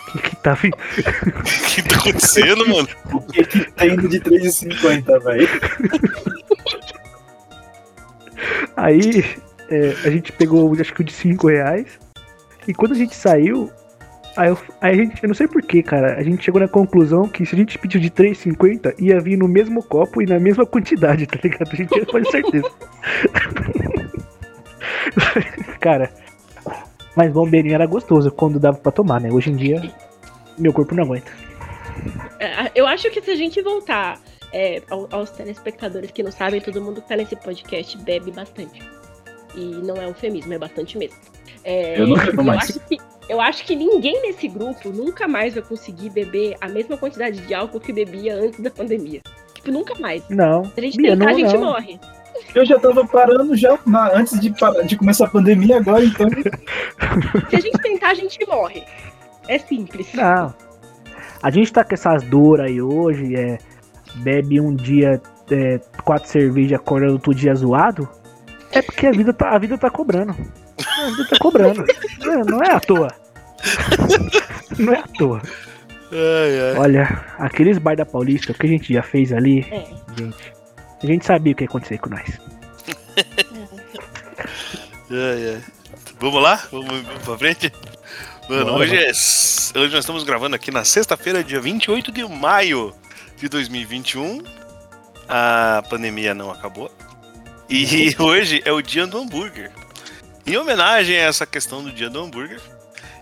O que que tá vindo? O que tá acontecendo, mano? O que que tem no de 3,50, velho? Aí é, a gente pegou, acho que o de 5 reais. E quando a gente saiu, aí, eu- aí a gente, eu não sei porquê, cara, a gente chegou na conclusão que se a gente pediu de 3,50, ia vir no mesmo copo e na mesma quantidade, tá ligado? A gente tinha quase certeza. cara, mas bombeirinho era gostoso quando dava pra tomar, né? Hoje em dia, meu corpo não aguenta. É, Eu acho que se a gente voltar é, ao- aos telespectadores que não sabem, todo mundo que tá nesse podcast bebe bastante. E não é eufemismo, é bastante mesmo. É, Eu não bebo eu mais. acho que- Eu acho que ninguém nesse grupo nunca mais vai conseguir beber a mesma quantidade de álcool que bebia antes da pandemia. Tipo, nunca mais. Não, Se a gente Bia, tentar, não, a gente não. morre. Eu já tava parando já na- antes de, parar- de começar a pandemia agora, então. Se a gente tentar, a gente morre. É simples. Não. A gente tá com essas dores aí hoje, é, bebe um dia é, quatro cervejas acordando outro dia zoado. É porque a vida tá, a vida tá cobrando. A vida tá cobrando. Não, não é à toa. Não é à toa. Ai, ai. Olha, aqueles bar da Paulista, o que a gente já fez ali, É. gente. A gente sabia o que ia acontecer com nós. Ai, ai. Vamos lá? Vamos, vamos pra frente? Mano, Bora, hoje, é, hoje nós estamos gravando aqui na sexta-feira, dia 28 de maio de 2021. A pandemia não acabou. E hoje é o dia do hambúrguer. Em homenagem a essa questão do dia do hambúrguer,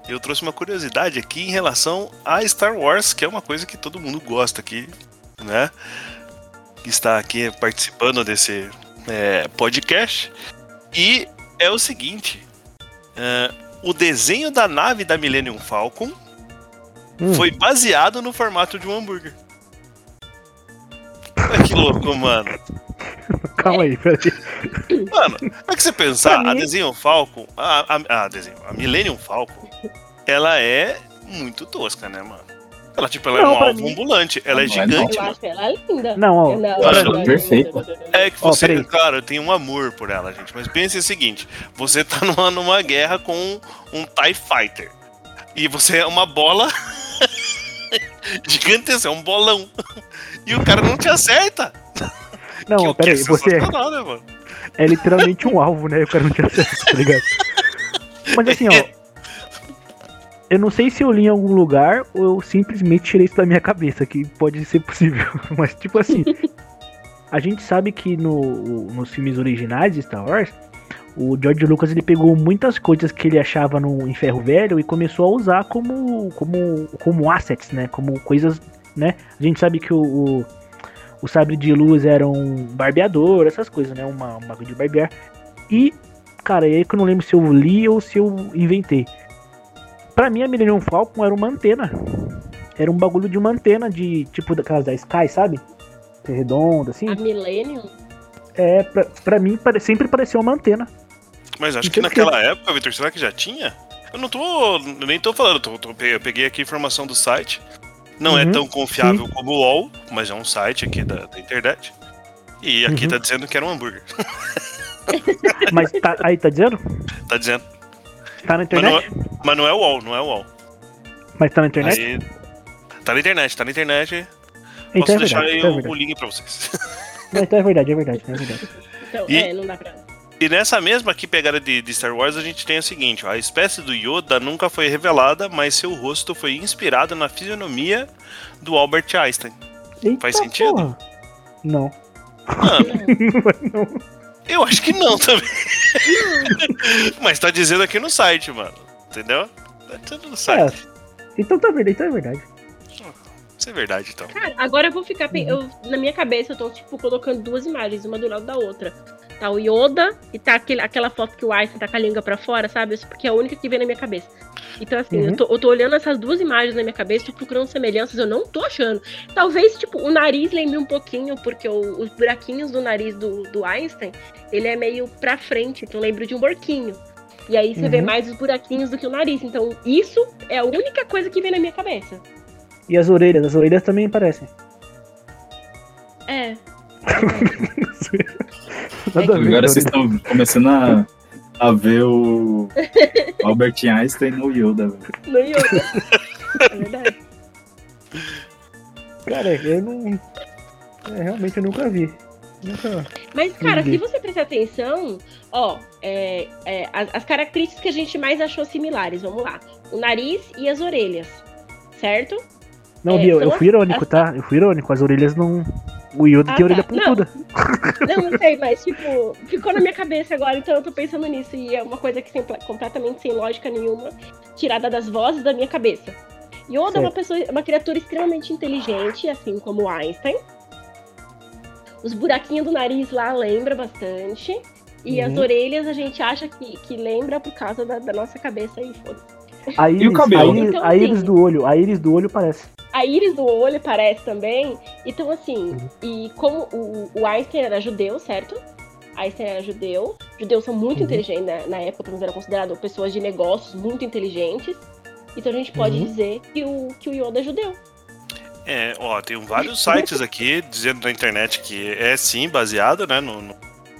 eu trouxe uma curiosidade aqui em relação a Star Wars, que é uma coisa que todo mundo gosta aqui, né? Que está aqui participando desse é, podcast. E é o seguinte: é, o desenho da nave da Millennium Falcon Hum. foi baseado no formato de um hambúrguer. Olha que louco, mano. Calma aí, peraí. Mano, é que você pensar, a desenho Falcon, a, a, a desenho, a Millennium Falcon, ela é muito tosca, né, mano? Ela, tipo, ela Não, é um alvo mim- ambulante, ela é Não, não é gigante, acho ela linda. Não, ó. Eu não, eu acho não, não, perfeita. não, não, não, não. É que você, claro, eu tenho um amor por ela, gente. Mas pense o seguinte: você tá numa, numa guerra com um TIE Fighter. E você é uma bola. Gigantesco, é um bolão. E o cara não te acerta. Não, que peraí, você é, né, mano? é literalmente um alvo, né? O cara não tinha certo, tá ligado? Mas assim, ó. Eu não sei se eu li em algum lugar ou eu simplesmente tirei isso da minha cabeça, que pode ser possível. Mas, tipo assim, a gente sabe que no, nos filmes originais de Star Wars, o George Lucas ele pegou muitas coisas que ele achava no, em Ferro Velho e começou a usar como, como, como assets, né? Como coisas, né? A gente sabe que o, o, o sabre de luz era um barbeador, essas coisas, né? Uma, uma de barbear. E, cara, é aí que eu não lembro se eu li ou se eu inventei. Pra mim, a Millennium Falcon era uma antena. Era um bagulho de uma antena de, tipo, daquelas da Sky, sabe? Que redonda, assim. A Millennium? É, pra, pra mim, pare- sempre pareceu uma antena. Mas acho que naquela época, Vitor, será que já tinha? Eu não tô. eu nem tô falando, tô- tô- eu peguei aqui a informação do site. Não é Uhum, tão confiável como o UOL, mas é um site aqui da, da internet. E aqui Uhum. tá dizendo que era um hambúrguer. Mas tá, aí tá dizendo? tá dizendo. Tá na Mas não, internet? é, mas não é o UOL, não é o UOL. Mas tá na internet? Aí, tá na internet, tá na internet. então Posso é deixar verdade. aí Então é o, o verdade. link pra vocês. Não, então é verdade, é verdade, é verdade. Então, E- é, não dá pra. E nessa mesma aqui pegada de, de Star Wars, a gente tem o seguinte: ó, a espécie do Yoda nunca foi revelada, mas seu rosto foi inspirado na fisionomia do Albert Einstein. Eita, Faz sentido? porra. Não. Mano, não. eu acho que não também. mas tá dizendo aqui no site, mano. Entendeu? Tá dizendo no É, site. então tá verdade, então é verdade. Isso é verdade, então. Cara, agora eu vou ficar. Uhum. Eu, na minha cabeça, eu tô, tipo, colocando duas imagens, uma do lado da outra. Tá o Yoda e tá aquele, aquela foto que o Einstein tá com a língua pra fora, sabe? Isso porque é a única que vem na minha cabeça. Então, assim, Uhum. eu, tô, eu tô olhando essas duas imagens na minha cabeça, tô procurando semelhanças, eu não tô achando. Talvez, tipo, o nariz lembre um pouquinho, porque o- os buraquinhos do nariz do, do Einstein, ele é meio pra frente, então lembro de um porquinho. E aí você vê Uhum. mais os buraquinhos do que o nariz. Então, isso é a única coisa que vem na minha cabeça. E as orelhas, as orelhas também parecem. É. Nada a ver, Agora vocês estão começando a, a ver o Albert Einstein no Yoda, velho. No Yoda. é verdade. Cara, eu não. É, realmente eu nunca vi. Nunca. Mas, cara, Entendi. se você prestar atenção, ó, é, é, as, as características que a gente mais achou similares, vamos lá. O nariz e as orelhas, certo? Não, É, Bia, eu, são eu fui as- irônico, as- tá? Eu fui irônico, as orelhas não. O Yoda Ah, tem orelha tá. pontuda. Não, não sei, mas, tipo, ficou na minha cabeça agora, então eu tô pensando nisso. E é uma coisa que sem, completamente sem lógica nenhuma, tirada das vozes da minha cabeça. Yoda é uma Certo. pessoa, uma criatura extremamente inteligente, assim como Einstein. Os buraquinhos do nariz lá lembra bastante. E as Uhum. orelhas a gente acha que, que lembra por causa da, da nossa cabeça aí, foda A íris, cabelo? A íris, Então, a íris do olho, a íris do olho parece. A íris do olho parece também. Então, assim, Uhum. e como o, o Einstein era judeu, certo? Einstein era judeu. Judeus são muito Uhum. inteligentes na, na época, eles eram considerados pessoas de negócios muito inteligentes. Então a gente pode Uhum. dizer que o, que o Yoda é judeu. É, ó, tem vários sites aqui dizendo na internet que é sim baseado, né, no, no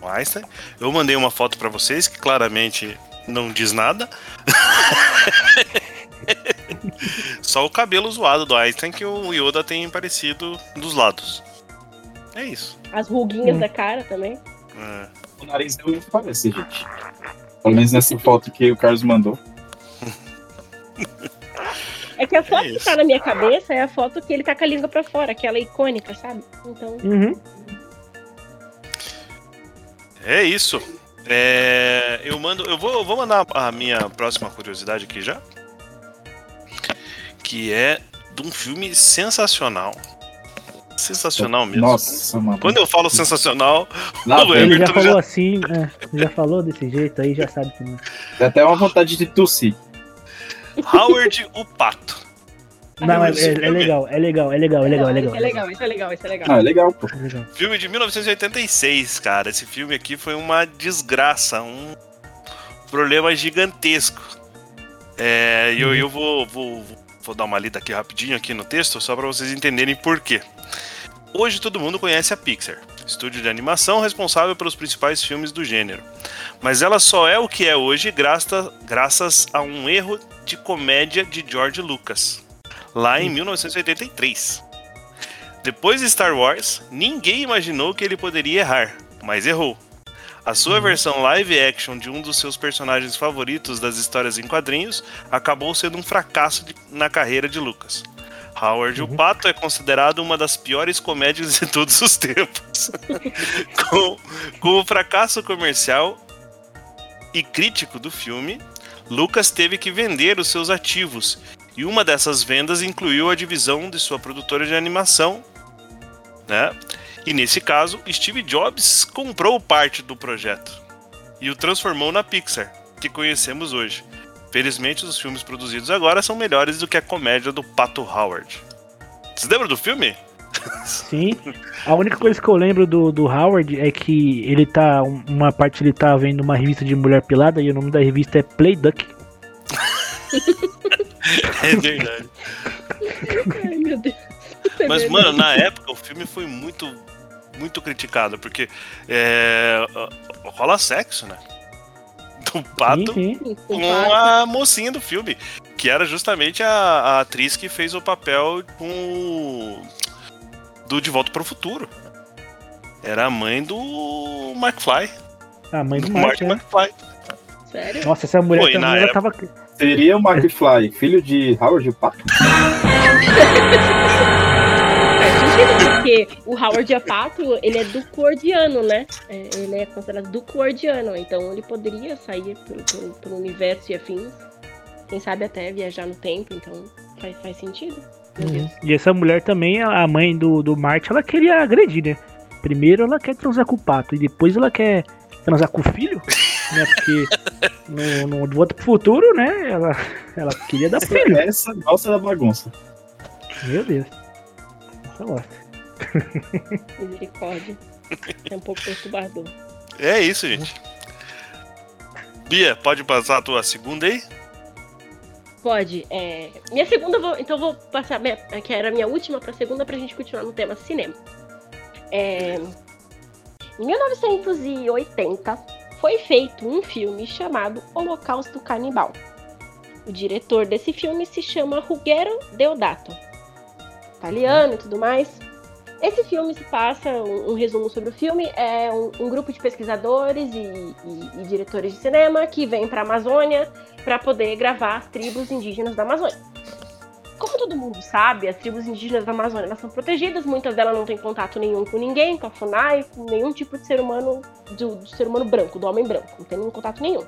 Einstein. Eu mandei uma foto pra vocês que claramente não diz nada. Só o cabelo zoado do Einstein que o Yoda tem parecido dos lados. É isso. As ruguinhas Hum. da cara também. É. O nariz dele parece, gente. Pelo menos nessa foto que o Carlos mandou. É que a foto que isso. tá na minha cabeça é a foto que ele tá com a língua pra fora, aquela icônica, sabe? Então, Uhum. É isso. É, eu mando, eu vou, eu vou mandar a minha próxima curiosidade aqui já, que é de um filme sensacional. Sensacional mesmo. Nossa, mano. Quando eu falo sensacional, Lá o. Ele já falou já- assim, é, já falou desse jeito aí, já sabe que não. Dá até uma vontade de tossir. Howard o Pato. Não, é, é- é legal, é legal, é legal, é legal, é legal. Isso é legal, isso é legal, isso é legal. Ah, é legal, pô. É legal. Filme de 1986, cara. Esse filme aqui foi uma desgraça, um problema gigantesco. É, e eu, eu vou, vou, vou dar uma lida aqui rapidinho aqui no texto, só para vocês entenderem por quê. Hoje todo mundo conhece a Pixar, estúdio de animação responsável pelos principais filmes do gênero. Mas ela só é o que é hoje graças, graças a um erro de comédia de George Lucas. lá em 1983. Depois de Star Wars, ninguém imaginou que ele poderia errar, mas errou. A sua versão live action de um dos seus personagens favoritos das histórias em quadrinhos acabou sendo um fracasso de- na carreira de Lucas. Howard o Pato é considerado uma das piores comédias de todos os tempos. com, com o fracasso comercial e crítico do filme, Lucas teve que vender os seus ativos, e uma dessas vendas incluiu a divisão de sua produtora de animação, né? E nesse caso, Steve Jobs comprou parte do projeto e o transformou na Pixar, que conhecemos hoje. Felizmente, os filmes produzidos agora são melhores do que a comédia do Pato Howard. Vocês lembram do filme? Sim. A única coisa que eu lembro do, do Howard é que ele tá. um- Uma parte ele tá vendo uma revista de mulher pelada e o nome da revista é Play Duck. É verdade. Ai, meu Deus. É Mas, verdade. mano, na época o filme foi muito, muito criticado, porque é, rola sexo, né? Do pato Sim, sim. Com a mocinha do filme, que era justamente a, a atriz que fez o papel com o- do De Volta para o Futuro. Era a mãe do McFly. A mãe do Do Mark, Marty né? McFly. Sério? Nossa, essa mulher Pô, na também ela época- tava. Seria o McFly, filho de Howard Pato? Sentido, porque o Howard Apato, ele é ducordiano, né? É, ele é considerado ducordiano, então ele poderia sair pelo, pelo- pelo universo e afins. Quem sabe até viajar no tempo, então faz, faz sentido. Deus. E essa mulher também, a mãe do, do Marty, ela queria agredir, né? Primeiro ela quer transar com o pato e depois ela quer transar com o filho, né? Porque no, no pro Futuro, né? Ela, ela queria dar filho. Essa gosta da bagunça. Meu Deus. Gosta. Misericórdia. É um pouco perturbador. É isso, gente. Bia, pode passar a tua segunda aí? Pode. é, Minha segunda, vou... então vou passar, minha- que era a minha última pra segunda, pra gente continuar no tema cinema. É, Em 1980, foi feito um filme chamado Holocausto Canibal. O diretor desse filme se chama Ruggero Deodato. Italiano e tudo mais. Esse filme se passa, um, um resumo sobre o filme, é um, um grupo de pesquisadores e, e- e diretores de cinema que vem para a Amazônia para poder gravar as tribos indígenas da Amazônia. Como todo mundo sabe, as tribos indígenas da Amazônia são protegidas, muitas delas não têm contato nenhum com ninguém, com a FUNAI, com nenhum tipo de ser humano, do, do ser humano branco, do homem branco, não tem nenhum contato nenhum.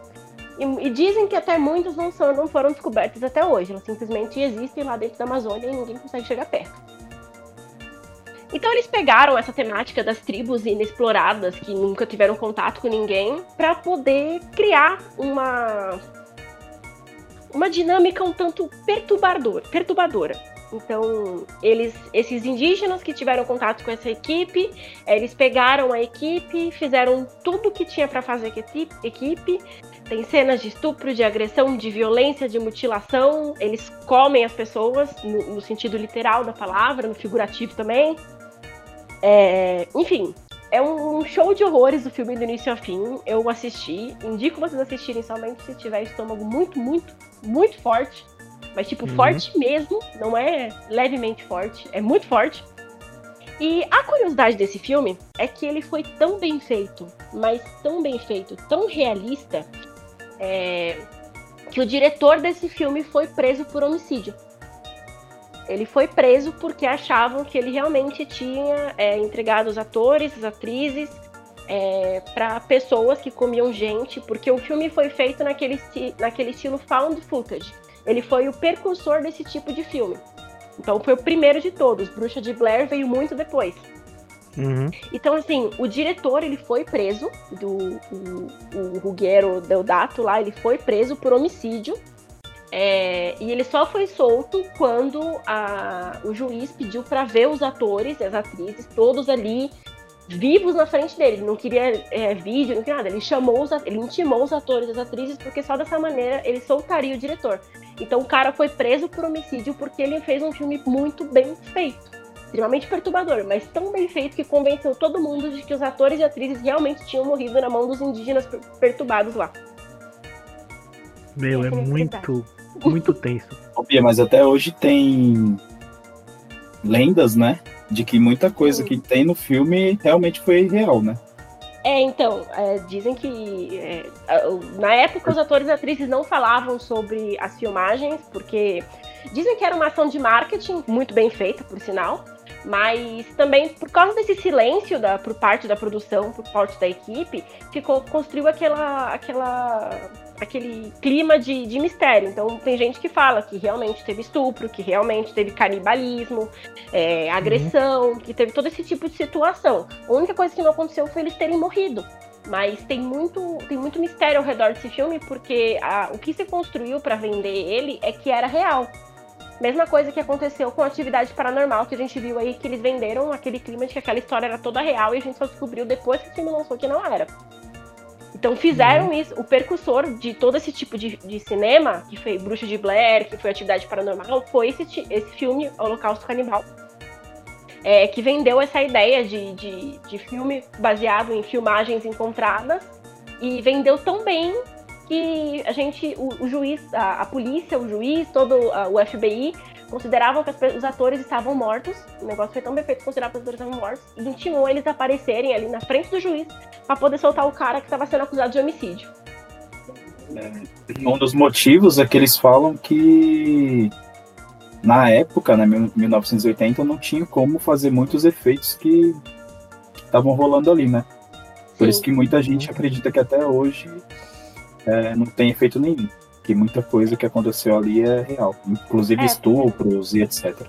E, e dizem que até muitas não, são, não foram descobertas até hoje, elas simplesmente existem lá dentro da Amazônia e ninguém consegue chegar perto. Então eles pegaram essa temática das tribos inexploradas que nunca tiveram contato com ninguém para poder criar uma uma dinâmica um tanto perturbador, perturbadora. Então, eles, esses indígenas que tiveram contato com essa equipe, eles pegaram a equipe, fizeram tudo o que tinha para fazer com a equipe. Tem cenas de estupro, de agressão, de violência, de mutilação. Eles comem as pessoas, no, no sentido literal da palavra, no figurativo também. É, enfim, é um show de horrores o filme do início ao fim. Eu assisti. Indico vocês assistirem somente se tiver estômago muito, muito, muito forte. Mas, tipo, Uhum. forte mesmo. Não é levemente forte. É muito forte. E a curiosidade desse filme é que ele foi tão bem feito, mas tão bem feito, tão realista, é, que o diretor desse filme foi preso por homicídio. Ele foi preso porque achavam que ele realmente tinha é, entregado os atores, as atrizes, para pessoas que comiam gente, porque o filme foi feito naquele, naquele estilo found footage. Ele foi o precursor desse tipo de filme. Então foi o primeiro de todos. Bruxa de Blair veio muito depois. Uhum. Então, assim, o diretor, ele foi preso, do, o, o Deodato lá, ele foi preso por homicídio. É, e ele só foi solto quando a- o juiz pediu pra ver os atores e as atrizes, todos ali vivos na frente dele. Ele não queria é, vídeo, não queria nada. Ele chamou os, ele intimou os atores e as atrizes, porque só dessa maneira ele soltaria o diretor. Então o cara foi preso por homicídio porque ele fez um filme muito bem feito extremamente perturbador, mas tão bem feito que convenceu todo mundo de que os atores e atrizes realmente tinham morrido na mão dos indígenas per- perturbados lá. Meu, é muito, muito tenso. Bia, mas até hoje tem lendas, né? De que muita coisa que tem no filme realmente foi real, né? É, então, é, dizem que é, na época os atores e atrizes não falavam sobre as filmagens, porque dizem que era uma ação de marketing muito bem feita, por sinal, mas também por causa desse silêncio da, por parte da produção, por parte da equipe, ficou construiu aquela, aquela aquele clima de, de mistério. Então tem gente que fala que realmente teve estupro, que realmente teve canibalismo, é, agressão, uhum. que teve todo esse tipo de situação. A única coisa que não aconteceu foi eles terem morrido. Mas tem muito, tem muito mistério ao redor desse filme, porque a, o que se construiu para vender ele é que era real. Mesma coisa que aconteceu com a atividade paranormal, que a gente viu aí que eles venderam aquele clima de que aquela história era toda real e a gente só descobriu depois que o filme lançou que não era. Então fizeram uhum. isso, o percussor de todo esse tipo de, de, cinema, que foi Bruxa de Blair, que foi Atividade Paranormal, foi esse, esse filme, Holocausto Canibal. É, que vendeu essa ideia de, de, de filme baseado em filmagens encontradas e vendeu tão bem que a gente, o, o juiz, a, a, polícia, o juiz, todo a, o FBI consideravam que os atores estavam mortos. O negócio foi tão bem feito que consideravam que os atores estavam mortos e intimou eles a aparecerem ali na frente do juiz para poder soltar o cara que estava sendo acusado de homicídio. Um dos motivos é que eles falam que na época, né, 1980, não tinha como fazer muitos efeitos que estavam rolando ali, né? Por Sim. isso que muita gente acredita que até hoje é, não tem efeito nenhum que muita coisa que aconteceu ali é real, inclusive é, estupros e etc.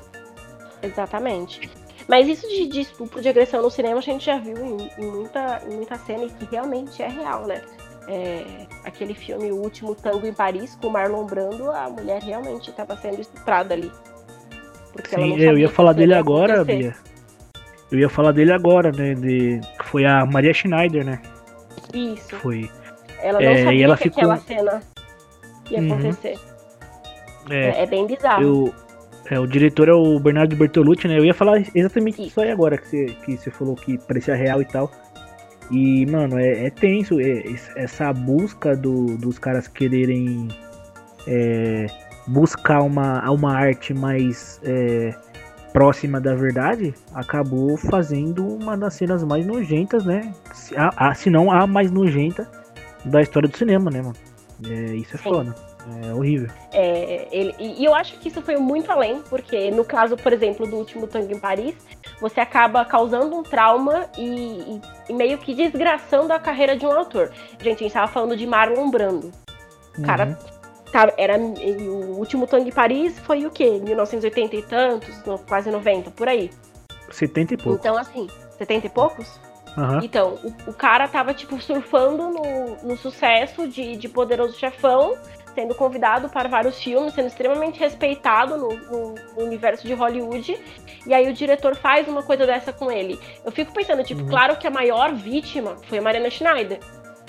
Exatamente. Mas isso de, de, estupro, de agressão no cinema, a gente já viu em, em muita, em muita cena e que realmente é real, né? É, aquele filme O Último Tango em Paris, com Marlon Brando, a mulher realmente estava sendo estuprada ali. Sim, eu ia falar dele agora, Bia. Eu ia falar dele agora, né? De, foi a Maria Schneider, né? Isso. Foi. Ela não é, sabia e ela que ficou... aquela cena ia uhum. acontecer. É, é, é, bem bizarro. Eu, é, o diretor é o Bernardo Bertolucci, né? Eu ia falar exatamente isso aí agora, que você, que você falou que parecia real e tal. E, mano, é, é tenso é, essa busca do, dos caras quererem é, buscar uma, uma arte mais é, próxima da verdade, acabou fazendo uma das cenas mais nojentas, né? Se, a, a, se não a mais nojenta da história do cinema, né, mano? É, isso é Sim. foda. É horrível. É, ele, e eu acho que isso foi muito além, porque no caso, por exemplo, do último Tango em Paris, você acaba causando um trauma e, e, meio que desgraçando a carreira de um autor. Gente, a gente estava falando de Marlon Brando. O cara uhum. tá, era o último Tango em Paris foi o quê? 1980 e tantos, quase 90, por aí. 70 e poucos. Então, assim, 70 e poucos? Uhum. Então, o, o, cara tava, tipo, surfando no, no sucesso de, de Poderoso Chefão, sendo convidado para vários filmes, sendo extremamente respeitado no, no, no, universo de Hollywood. E aí o diretor faz uma coisa dessa com ele. Eu fico pensando, tipo, uhum. claro que a maior vítima foi a Mariana Schneider.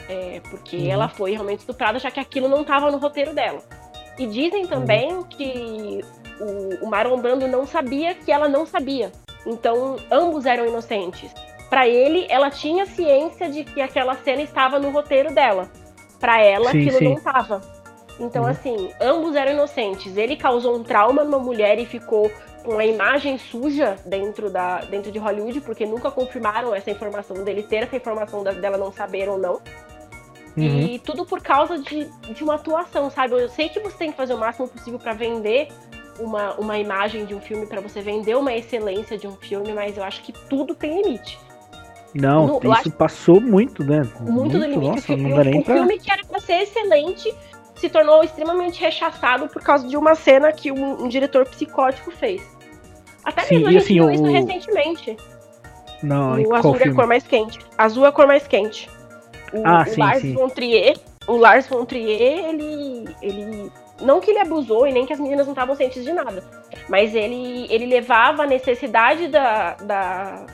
É, porque uhum. ela foi realmente estuprada, já que aquilo não estava no roteiro dela. E dizem também uhum. que o, o Marlon Brando não sabia que ela não sabia. Então, ambos eram inocentes. Para ele, ela tinha ciência de que aquela cena estava no roteiro dela. Para ela, sim, aquilo sim. não estava. Então, uhum. assim, ambos eram inocentes. Ele causou um trauma numa mulher e ficou com a imagem suja dentro, da, dentro de Hollywood, porque nunca confirmaram essa informação dele ter essa informação dela não saber ou não. Uhum. E tudo por causa de, de uma atuação, sabe? Eu sei que você tem que fazer o máximo possível para vender uma, uma imagem de um filme, para você vender uma excelência de um filme, mas eu acho que tudo tem limite. Não, no, isso passou muito, né? Muito, muito do limite. Nossa, o filme, não um pra... filme que era pra ser excelente se tornou extremamente rechaçado por causa de uma cena que um, um diretor psicótico fez. Até Sim, mesmo a gente assim, viu o... isso recentemente. Não, o azul é a cor mais quente. Azul é a cor mais quente. O, ah, o sim, Lars sim. von Trier, o Lars von Trier, ele, ele não que ele abusou e nem que as meninas não estavam cientes de nada, mas ele, ele levava a necessidade da, da,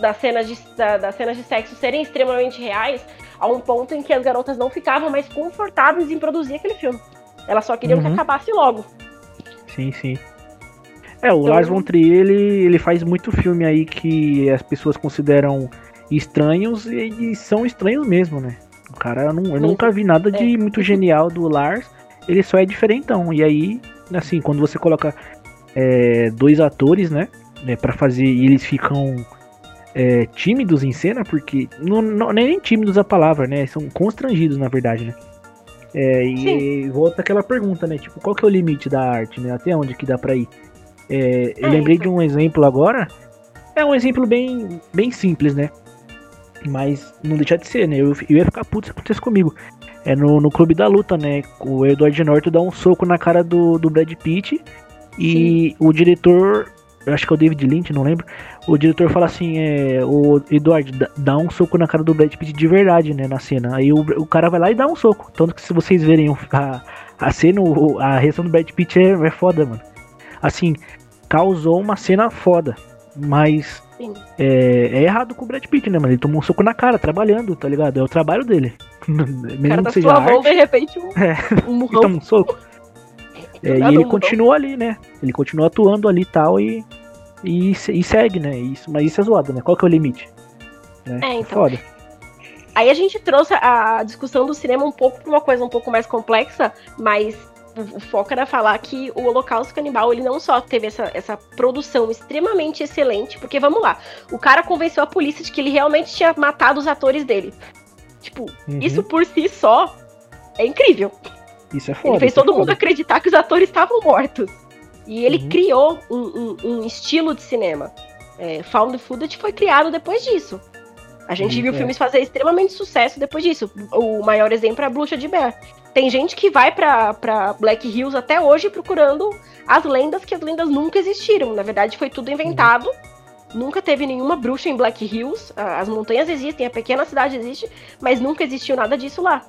das cenas de, da, das cenas de sexo serem extremamente reais a um ponto em que as garotas não ficavam mais confortáveis em produzir aquele filme. Elas só queriam uhum. que acabasse logo. Sim, sim. É, o então... Lars von Trier, ele, ele faz muito filme aí que as pessoas consideram estranhos e, e são estranhos mesmo, né? O cara, não, eu nunca vi nada de é. muito genial do Lars, ele só é diferentão. E aí, assim, quando você coloca é, dois atores, né? né para fazer e eles ficam é, tímidos em cena, porque não, não, é nem tímidos a palavra, né? São constrangidos, na verdade, né? É, e, e volta aquela pergunta, né? Tipo, qual que é o limite da arte, né? Até onde que dá pra ir? É, eu É, lembrei então. de um exemplo agora. É um exemplo bem, bem simples, né? Mas não deixa de ser, né? Eu, eu ia ficar puto se acontecesse comigo. É no, no Clube da Luta, né? O Edward Norton dá um soco na cara do, do Brad Pitt. E o diretor, eu acho que é o David Lynch, não lembro. O diretor fala assim: é, o Edward, dá- um soco na cara do Brad Pitt de verdade, né? Na cena. Aí o, o cara vai lá e dá um soco. Tanto que se vocês verem a, a cena, a reação do Brad Pitt é, é foda, mano. Assim, causou uma cena foda. Mas é, é errado com o Brad Pitt, né, mano? Ele tomou um soco na cara, trabalhando, tá ligado? É o trabalho dele. O cara Mesmo da que seja sua mão, arte, de repente, um, É. um murrão. toma um soco. É, e Nada ele mudou. continua ali, né? Ele continua atuando ali e tal e, e, e segue, né? Isso, mas isso é zoado, né? Qual que é o limite? Né? É, então. Foda. Aí a gente trouxe a discussão do cinema um pouco pra uma coisa um pouco mais complexa, mas o- foco era falar que o Holocausto Canibal, ele não só teve essa, essa produção extremamente excelente, porque vamos lá, o cara convenceu a polícia de que ele realmente tinha matado os atores dele. Tipo, Uhum. isso por si só é incrível. Isso é foda. ele fez é todo mundo foda. acreditar que os atores estavam mortos. E ele Uhum. criou um, um- um estilo de cinema. É, Found Footage foi criado depois disso. A gente Uhum, viu é. filmes fazer extremamente sucesso depois disso. O maior exemplo é a Bruxa de Bear. Tem gente que vai pra Black Hills até hoje procurando as lendas que as lendas nunca existiram. Na verdade, foi tudo inventado. Nunca teve nenhuma bruxa em Black Hills. As montanhas existem, a pequena cidade existe, mas nunca existiu nada disso lá.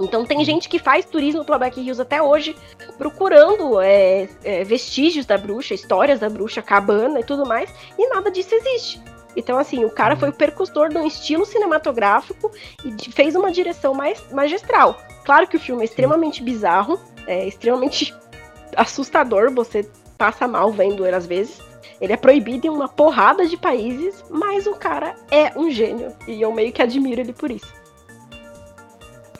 Então tem gente que faz turismo pela Black Hills até hoje, procurando é, é, vestígios da bruxa, histórias da bruxa, cabana e tudo mais, e nada disso existe. Então, assim, o cara foi o percussor de um estilo cinematográfico e fez uma direção mais magistral. Claro que o filme é extremamente bizarro, é extremamente assustador, você passa mal vendo ele às vezes. Ele é proibido em uma porrada de países, mas o cara é um gênio. E eu meio que admiro ele por isso.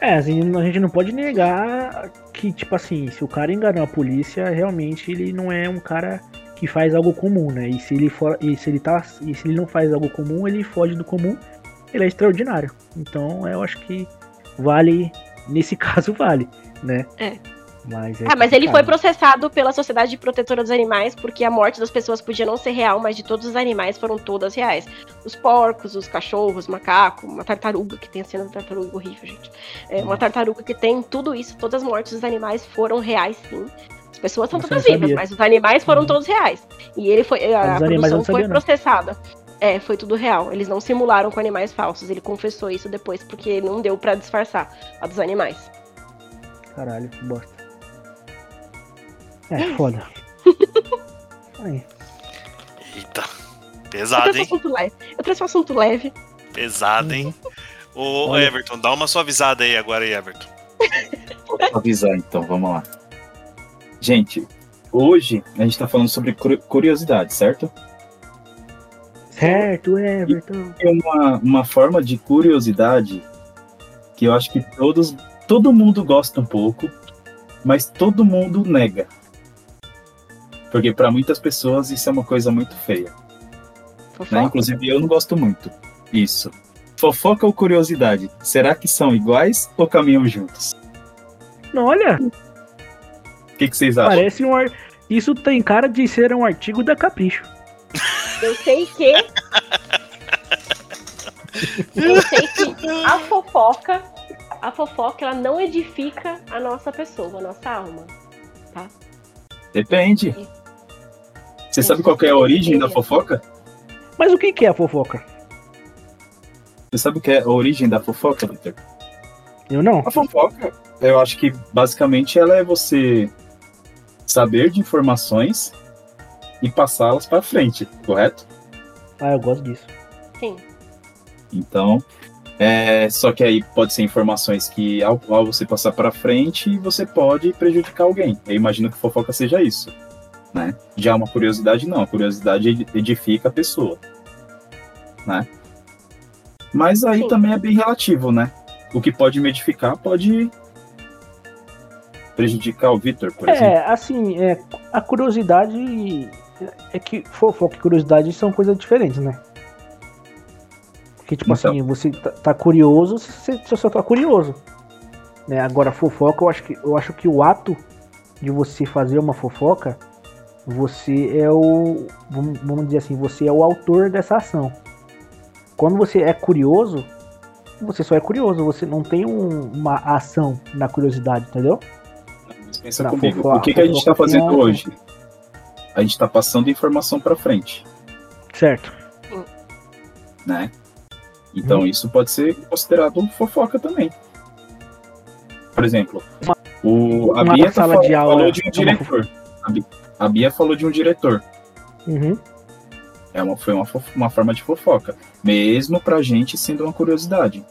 É, assim, a gente não pode negar que, tipo assim, se o cara enganou a polícia, realmente ele não é um cara que faz algo comum, né? E se ele for, e se ele tá, e se ele não faz algo comum, ele foge do comum, ele é extraordinário. Então, eu acho que vale, nesse caso vale, né? É. Mas é Ah, mas ele foi processado pela Sociedade Protetora dos Animais porque a morte das pessoas podia não ser real, mas de todos os animais foram todas reais. Os porcos, os cachorros, macaco, uma tartaruga, que tem a cena da tartaruga horrível, gente. É, uma tartaruga que tem tudo isso, todas as mortes dos animais foram reais, sim. As pessoas são todas vivas, mas os animais foram Uhum. todos reais. E ele foi. A, eu produção foi não. processada. É, foi tudo real. Eles não simularam com animais falsos. Ele confessou isso depois porque não deu pra disfarçar a dos animais. Caralho, que bosta. É, foda. Aí. Eita. Eu Pesado, trouxe um hein? assunto leve. Eu trouxe um assunto leve. Pesado, hein? Ô, Olha. Everton, dá uma suavizada aí agora aí, Everton. Vou avisar então, vamos lá. Gente, hoje a gente tá falando sobre curi- curiosidade, certo? Certo, Everton. É uma, uma forma de curiosidade que eu acho que todos, todo mundo gosta um pouco, mas todo mundo nega. Porque para muitas pessoas isso é uma coisa muito feia. né? Inclusive eu não gosto muito. Isso. Fofoca ou curiosidade? Será que são iguais ou caminham juntos? Não, olha, O que, que vocês acham? parece um. ar- Isso tem cara de ser um artigo da Capricho. Eu sei que. Eu sei que a fofoca. A fofoca, ela não edifica a nossa pessoa, a nossa alma. Depende. Você sabe qual que é a origem da fofoca? Mas o que, que é a fofoca? Você sabe o que é a origem da fofoca, Victor? Eu não. A fofoca, eu acho que basicamente ela é você saber de informações e passá-las para frente, correto? Ah, eu gosto disso. Sim. Então, é, só que aí pode ser informações que ao, ao você passar para frente, você pode prejudicar alguém. Eu imagino que fofoca seja isso, né? Já uma curiosidade não, a curiosidade ed- edifica a pessoa, né? Mas aí também é bem relativo, né? O que pode me edificar pode prejudicar o Vitor, por exemplo. É, assim, é, a curiosidade é que fofoca e curiosidade são coisas diferentes, né? Porque, tipo Então. assim, você tá, tá curioso, você, você só tá curioso. Né? Agora, fofoca, eu acho, que, eu acho que o ato de você fazer uma fofoca, você é o. Vamos, dizer assim, você é o autor dessa ação. Quando você é curioso, você só é curioso, você não tem um- uma ação na curiosidade, entendeu? Mas pensa Na comigo, fofoca- o que, que a gente tá tem fazendo uma- hoje? A gente tá passando informação pra frente, Certo. né? Então Hum. isso pode ser considerado fofoca também. Por exemplo, o, a uma Bia tá fal- de falou de um é diretor. A Bi- A Bia falou de um diretor. Uhum. É uma, foi uma, uma forma de fofoca. Mesmo pra gente sendo uma curiosidade.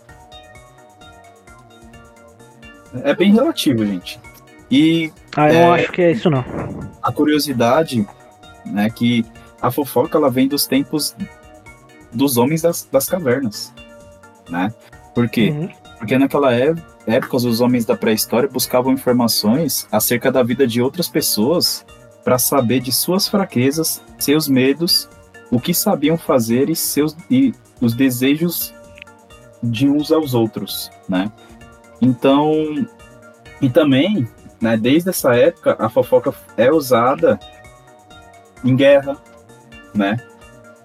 É bem relativo, gente. E Ah, eu É. acho que é isso não. a curiosidade, né, que a fofoca ela vem dos tempos dos homens das, das cavernas, né? Por quê? Uhum. Porque naquela é- época os homens da pré-história buscavam informações acerca da vida de outras pessoas para saber de suas fraquezas, seus medos, o que sabiam fazer e seus e os desejos de uns aos outros, né? Então, e também, né, desde essa época a fofoca é usada em guerra, né?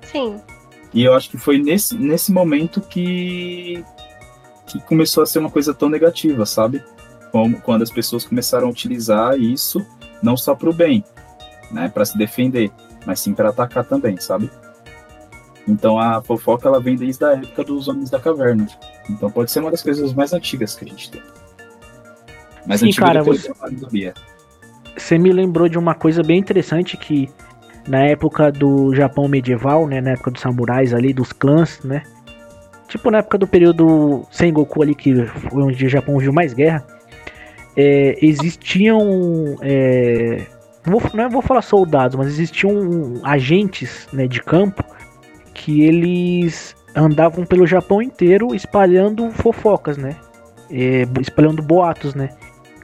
Sim. E eu acho que foi nesse, nesse momento que, que começou a ser uma coisa tão negativa, sabe? Como quando as pessoas começaram a utilizar isso não só para o bem, né, para se defender, mas sim para atacar também, sabe? Então a fofoca ela vem desde a época dos homens da caverna. Então pode ser uma das coisas mais antigas que a gente tem. Mais Sim, antiga cara, do que. Você me lembrou de uma coisa bem interessante que na época do Japão medieval, né, na época dos samurais ali, dos clãs, né? Tipo na época do período Sengoku ali, que foi onde o Japão viu mais guerra, é, existiam, é, não, vou, não vou falar soldados, mas existiam agentes né, de campo que eles andavam pelo Japão inteiro espalhando fofocas, né? É, espalhando boatos, né?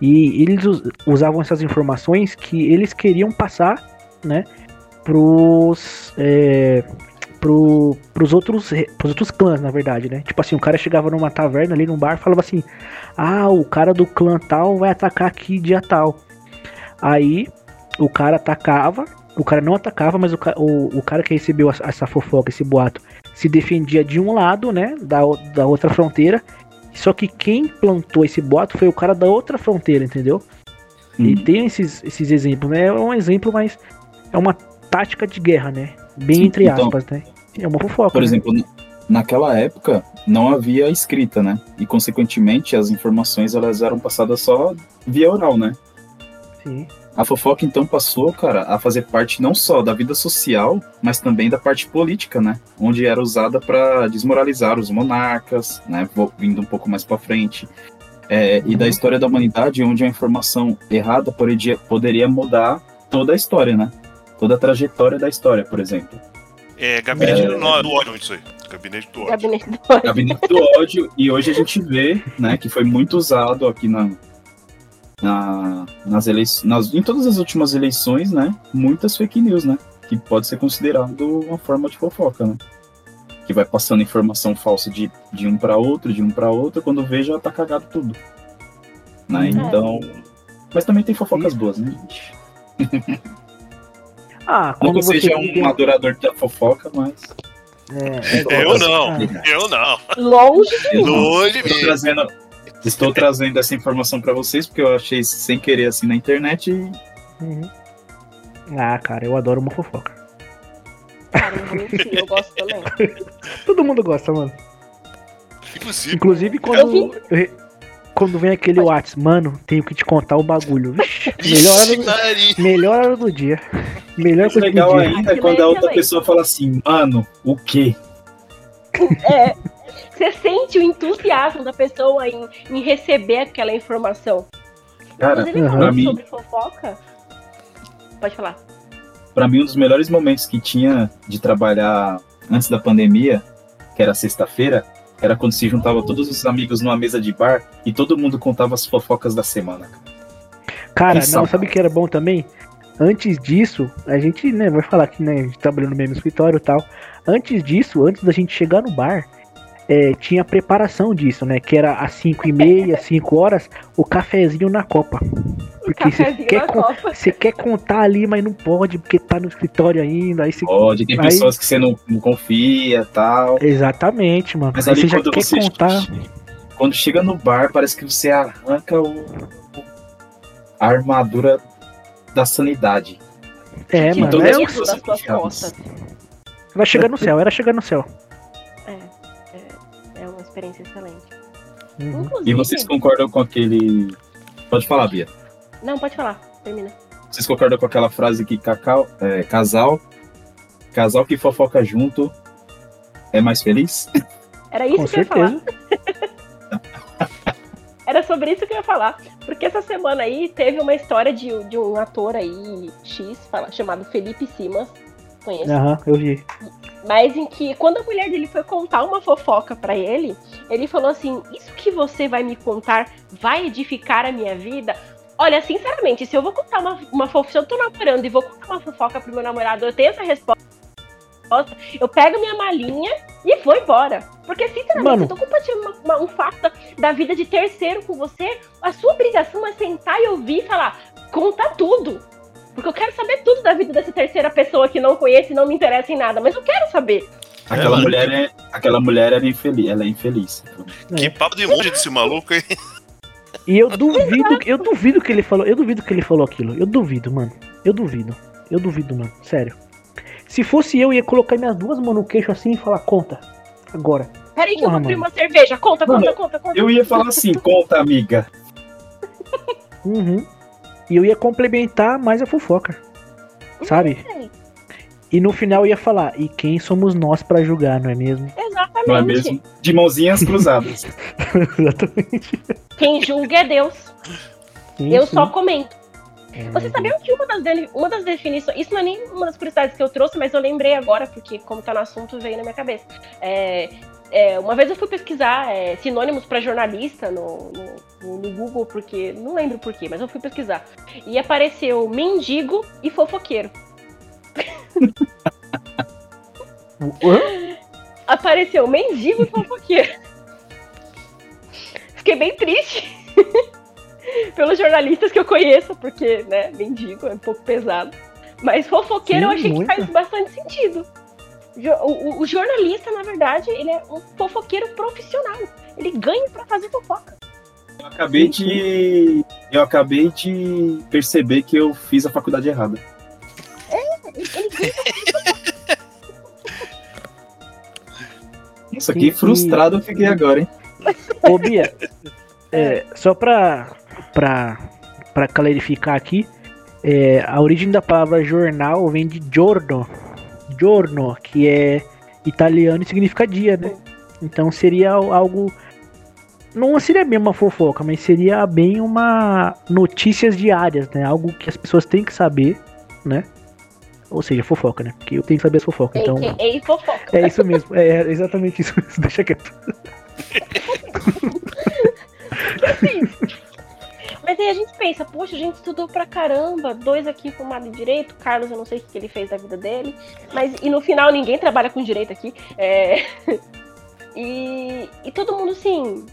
E eles us- usavam essas informações que eles queriam passar, né, pros, é, pro, pros, outros, pros outros clãs, na verdade, né? Tipo assim, o cara chegava numa taverna ali, num bar, e falava assim, ah, o cara do clã tal vai atacar aqui dia tal. Aí, o cara atacava, o cara não atacava, mas o, o, o cara que recebeu essa- fofoca, esse boato, se defendia de um lado, né, da, da outra fronteira, só que quem plantou esse boato foi o cara da outra fronteira, entendeu? E Hum. tem esses, esses exemplos, né? É um exemplo, mas é uma tática de guerra, né? Bem Sim, entre então- aspas, né? É uma fofoca. Por né? exemplo, naquela época não havia escrita, né? E consequentemente as informações elas eram passadas só via oral, né? Sim. A fofoca então passou, cara, a fazer parte não só da vida social, mas também da parte política, né? Onde era usada para desmoralizar os monarcas, né? Vindo um pouco mais para frente. É, E da história da humanidade, onde a informação errada poderia, poderia mudar toda a história, né? Toda a trajetória da história, por exemplo. É, gabinete É. do, do ódio, isso aí. Gabinete do ódio. Gabinete do ódio. Gabinete do ódio, e hoje a gente vê, né, que foi muito usado aqui na, na- nas eleições, nas, em todas as últimas eleições, né, muitas fake news, né, que pode ser considerado uma forma de fofoca, né, que vai passando informação falsa de, de um para outro, de um para outro, quando vê já tá cagado tudo, né, Uhum. então, mas também tem fofocas boas, né, gente. Ah, Não quando que eu você seja tem- um adorador da fofoca, mas é, é- Eu não, eu não. Longe de. Longe Estou trazendo, estou trazendo essa informação para vocês porque eu achei sem querer assim na internet e Uhum. Ah, cara, eu adoro uma fofoca. Cara, eu eu gosto também. Todo mundo gosta, mano. Inclusive, Inclusive Eu quando. Quando vem aquele Whats, mano, tenho que te contar o bagulho. Vixe, melhor, hora do, melhor hora do dia. Melhor mais coisa do legal dia. ainda é quando é a outra pessoa fala assim, mano, o quê? É, você sente o entusiasmo da pessoa em, em receber aquela informação. Cara, Aham. falando pra mim, sobre fofoca. Pode falar. pra mim um dos melhores momentos que tinha de trabalhar antes da pandemia, que era sexta-feira, era quando se juntava todos os amigos numa mesa de bar e todo mundo contava as fofocas da semana. cara. São não, sabe o que era bom também? Antes disso, a gente, né, vai falar que, né, a gente trabalhando no mesmo escritório e tal. Antes disso, antes da gente chegar no bar, é, tinha preparação disso, né? Que era às 5 e meia, 5 horas, o cafezinho na copa. Porque você quer, você quer contar ali, mas não pode, porque tá no escritório ainda. Aí você... Pode, tem Aí- pessoas que você não, não confia tal. Exatamente, mano. Mas aí você já quando quer você contar. quando chega no bar, parece que você arranca o, a armadura da sanidade. É, que mano. É, costas. vai chegar no céu, era chegar no céu. Uma experiência excelente. Uhum. Inclusive. E vocês concordam com aquele. Pode falar, Bia. Não, pode falar. Termina. Vocês concordam com aquela frase que cacau, é, casal, casal que fofoca junto é mais feliz? Era isso Com que eu ia falar. certeza. Era sobre isso que eu ia falar. Porque essa semana aí teve uma história de, de um ator aí, X, fala- chamado Felipe Simas. Conheço. Aham, eu vi. Mas em que, quando a mulher dele foi contar uma fofoca pra ele, ele falou assim: Isso que você vai me contar vai edificar a minha vida? Olha, sinceramente, se eu vou contar uma, uma fofoca, se eu tô namorando e vou contar uma fofoca pro meu namorado, eu tenho essa resposta. Eu pego minha malinha e vou embora. Porque, sinceramente, Mano. eu tô compartilhando uma- uma- um fato da vida de terceiro com você, a sua obrigação é sentar e ouvir e falar: conta tudo. Porque eu quero saber tudo da vida dessa terceira pessoa que não conheço e não me interessa em nada, mas eu quero saber. Aquela mano. mulher é. Aquela mulher era infeliz, ela é infeliz. Que papo de monge desse maluco, hein? E eu duvido, eu duvido que ele falou, eu duvido que ele falou aquilo. Eu duvido, mano. Eu duvido. Eu duvido, mano. Sério. Se fosse eu, ia colocar minhas duas mãos no queixo assim e falar, conta. Agora. Peraí que eu Porra, vou abrir mano. uma cerveja. Conta, conta, Mano, conta, conta. Eu ia falar assim, conta, amiga. Uhum. E eu ia complementar mais a fofoca. Sabe? Sei. E no final eu ia falar, e quem somos nós pra julgar, não é mesmo? Exatamente. Não é mesmo? De mãozinhas cruzadas. Exatamente. Quem julga é Deus. Sim, eu sim. só comento. É, Vocês sabiam que uma das, uma das definições. Isso não é nem uma das curiosidades que eu trouxe, mas eu lembrei agora, porque, como tá no assunto, veio na minha cabeça. É, é, uma vez eu fui pesquisar é, sinônimos pra jornalista no, no, no Google, porque. Não lembro por quê, mas eu fui pesquisar. E apareceu mendigo e fofoqueiro. Apareceu mendigo e fofoqueiro. Fiquei bem triste. Pelos jornalistas que eu conheço, porque, né, mendigo é um pouco pesado. Mas fofoqueiro Sim, eu achei muito. que faz bastante sentido. O, o- o jornalista, na verdade, ele é um fofoqueiro profissional. Ele ganha pra fazer fofoca. Eu acabei de. Eu acabei de perceber que eu fiz a faculdade errada. Ele, ele ganha Isso aqui frustrado eu fiquei agora, hein? Ô, Bia, é, só pra, pra, pra clarificar aqui, é, a origem da palavra jornal vem de giorno, giorno, que é italiano e significa dia, né? Então seria algo. Não seria bem uma fofoca, mas seria bem uma notícias diárias, né? Algo que as pessoas têm que saber, né? Ou seja, fofoca, né? Porque eu tenho que saber as fofocas. Então, AKA fofoca. é isso mesmo. É exatamente isso. Deixa quieto. Mas aí a gente pensa, poxa, a gente estudou pra caramba, dois aqui formado em direito, Carlos, eu não sei o que ele fez da vida dele, mas e no final ninguém trabalha com direito aqui. é, E, e todo mundo assim.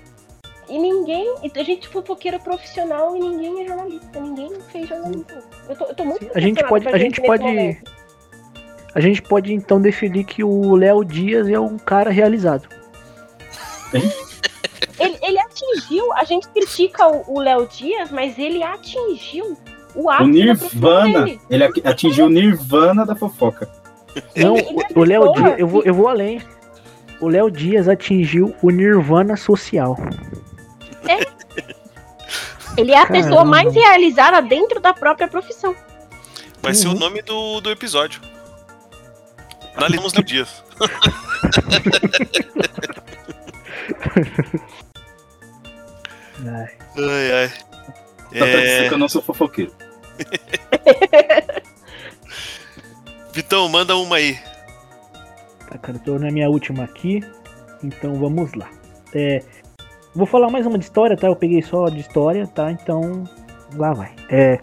E ninguém. e A gente é fofoqueiro profissional e ninguém é jornalista, ninguém fez jornalismo. Eu tô, eu tô muito A gente pode, a gente pode, momento. a gente pode então definir que o Léo Dias é um cara realizado. Ele, ele atingiu, a gente critica o o Léo Dias, mas ele atingiu o O ápice profissão Nirvana. Ele atingiu o Nirvana da fofoca. Não, Ele- ele é o o Léo pessoa Dias, eu vou, eu vou além. O Léo Dias atingiu o Nirvana social. Ele é a pessoa Caramba. mais realizada dentro da própria profissão. Vai ser o Uhum. nome do, do episódio. Analisamos no Dias. Ai, Ai, ai. Tá pra dizer É, que eu não sou fofoqueiro. Vitão, manda uma aí. tá, cara, eu tô na minha última aqui. Então vamos lá. É, vou falar mais uma de história, tá? Eu peguei só de história, tá? Então lá vai. É.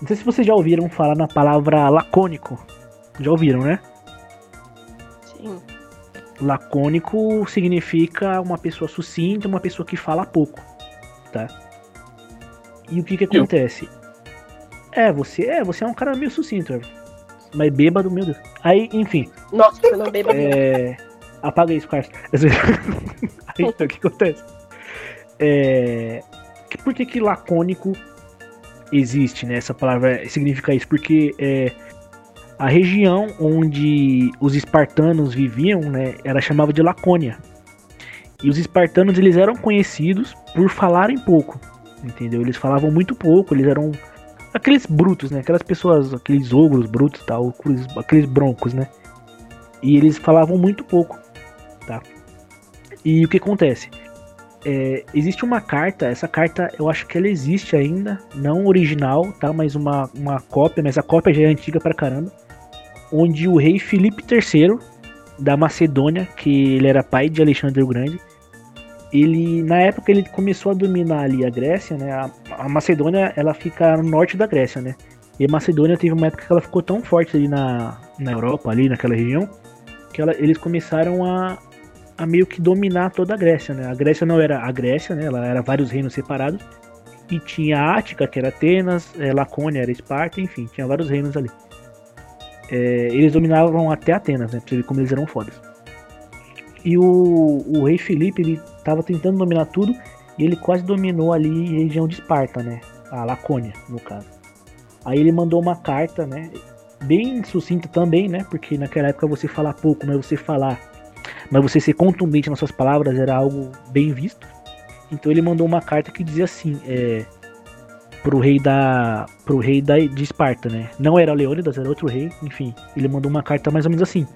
Não sei se vocês já ouviram falar na palavra lacônico. Já ouviram, né? Lacônico significa uma pessoa sucinta, uma pessoa que fala pouco, tá? E o que que acontece? É, você é, você é um cara meio sucinto, mas bêbado, meu Deus. Aí, enfim, Nossa, eu não bebo. é... apaga isso, Carlos. Aí, então, o que acontece? É... que- Por que que lacônico existe, né? Essa palavra significa isso, porque é, a região onde os espartanos viviam, né, era chamada de Lacônia. E os espartanos eles eram conhecidos por falarem pouco, entendeu? Eles falavam muito pouco, eles eram aqueles brutos, né? Aquelas pessoas, aqueles ogros brutos, tal, aqueles, broncos, né? E eles falavam muito pouco, tá? E o que acontece? É, existe uma carta, essa carta eu acho que ela existe ainda, não original, tá? Mas uma, uma cópia, mas a cópia já é antiga pra caramba. Onde o rei Filipe III da Macedônia, que ele era pai de Alexandre o Grande, ele na época ele começou a dominar ali a Grécia, né? A, a Macedônia ela fica no norte da Grécia, né? E a Macedônia teve uma época que ela ficou tão forte ali na, na Europa, ali naquela região, que ela- eles começaram a, a meio que dominar toda a Grécia, né? A Grécia não era a Grécia, né? Ela era vários reinos separados. E tinha a Ática, que era Atenas, eh, Lacônia era Esparta, enfim, tinha vários reinos ali. Eh, eles dominavam até Atenas, né? Pra você ver como eles eram fodas. E o, o rei Filipe, ele tava tentando dominar tudo, e ele quase dominou ali a região de Esparta, né? A Lacônia, no caso. Aí ele mandou uma carta, né? Bem sucinta também, né? Porque naquela época você falar pouco, mas você falar mas você ser contundente nas suas palavras era algo bem visto. Então ele mandou uma carta que dizia assim, é, pro rei da pro rei da, de Esparta, né? Não era Leônidas, era outro rei, enfim. Ele mandou uma carta mais ou menos assim: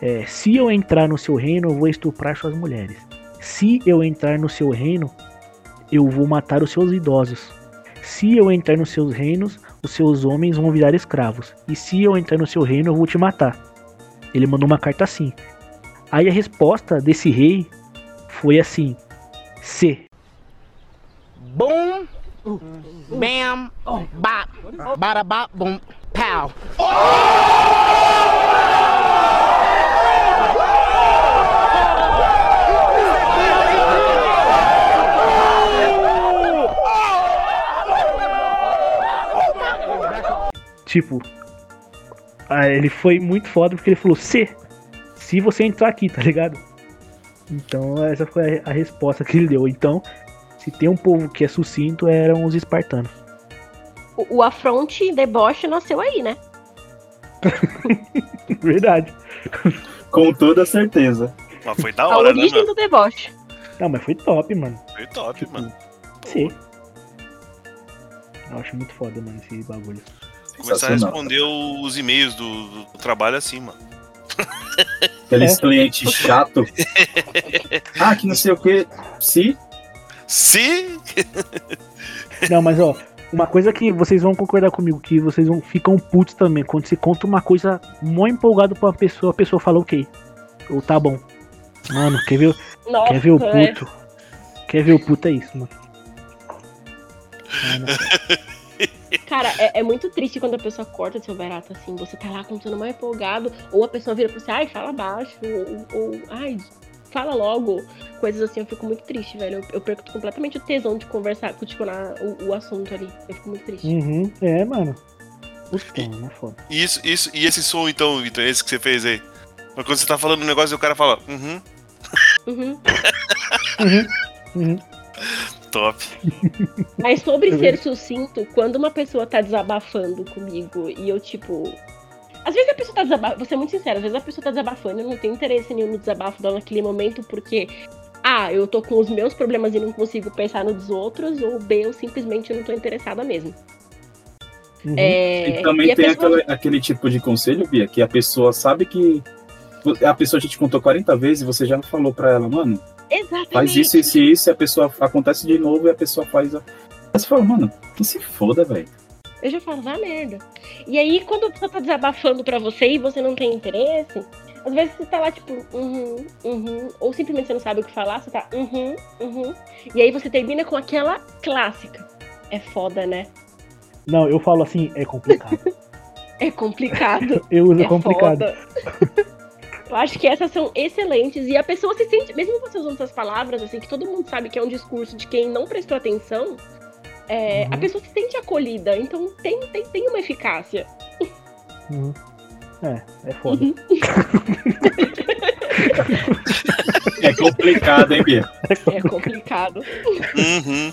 é, se eu entrar no seu reino, eu vou estuprar suas mulheres. Se eu entrar no seu reino, eu vou matar os seus idosos. Se eu entrar nos seus reinos, os seus homens vão virar escravos. E se eu entrar no seu reino, eu vou te matar. Ele mandou uma carta assim. Aí a resposta desse rei foi assim: C. Boom, bam, bop, bada bop, boom, pow. Tipo, aí ele foi muito foda porque ele falou C. Se você entrar aqui, tá ligado? Então essa foi a resposta que ele deu. Então, se tem um povo que é sucinto, eram os espartanos. O, o afronte deboche nasceu aí, né? Verdade. Com toda certeza. Mas foi da A hora, né, origem mano? do deboche. Não, mas foi top, mano. Foi top, mano. C. Eu acho muito foda, mano, esse bagulho. Começar a responder os e-mails do, do- do trabalho assim, mano. Aqueles É. clientes chato. ah, que não sei o que. Se. Se Não, mas ó, uma coisa que vocês vão concordar comigo, que vocês vão ficam putos também, quando você conta uma coisa mó empolgado pra uma pessoa, a pessoa fala ok. Ou tá bom. Mano, quer ver, Nossa, quer ver o é. puto? Quer ver o puto é isso, mano. Não. Cara, é, é muito triste quando a pessoa corta seu barato assim. Você tá lá contando mal empolgado, ou a pessoa vira pra você, ai, fala baixo, ou, ou ai, fala logo. Coisas assim, eu fico muito triste, velho. Eu, eu perco completamente o tesão de conversar, continuar o, o assunto ali. Eu fico muito triste. Uhum, é, mano. Mano, é foda. Isso, isso, e esse som então, Vitor, esse que você fez aí? Mas quando você tá falando um negócio e o cara fala, uhum, Uhum. Uhum, uhum. top. Mas sobre ser sucinto, quando uma pessoa tá desabafando comigo e eu, tipo. Às vezes a pessoa tá desabafando. Vou ser muito sincera, às vezes a pessoa tá desabafando e eu não tenho interesse nenhum no desabafo dela naquele momento, porque. A, eu tô com os meus problemas e não consigo pensar nos outros, ou B, eu simplesmente não tô interessada mesmo. uhum. É, E também a tem pessoa- aquela- aquele tipo de conselho, Bia, que a pessoa sabe que. A pessoa já te contou 40 vezes e você já não falou pra ela, mano, Exatamente. faz isso, isso e isso, e a pessoa acontece de novo e a pessoa faz. A... Aí você fala, mano, que se foda, velho. Eu já falo, vá merda. E aí, quando a pessoa tá desabafando pra você e você não tem interesse, às vezes você tá lá, tipo, uhum, uhum, ou simplesmente você não sabe o que falar, você tá, uhum, uhum. E aí você termina com aquela clássica. é foda, né? Não, eu falo assim, é complicado. É complicado. Eu uso é complicado. Eu acho que essas são excelentes e a pessoa se sente, mesmo você usando essas palavras, assim, que todo mundo sabe que é um discurso de quem não prestou atenção, é, a Uhum. pessoa se sente acolhida, então tem, tem, tem uma eficácia. Uhum. É, é foda. É complicado, hein, Bia? É complicado. Uhum.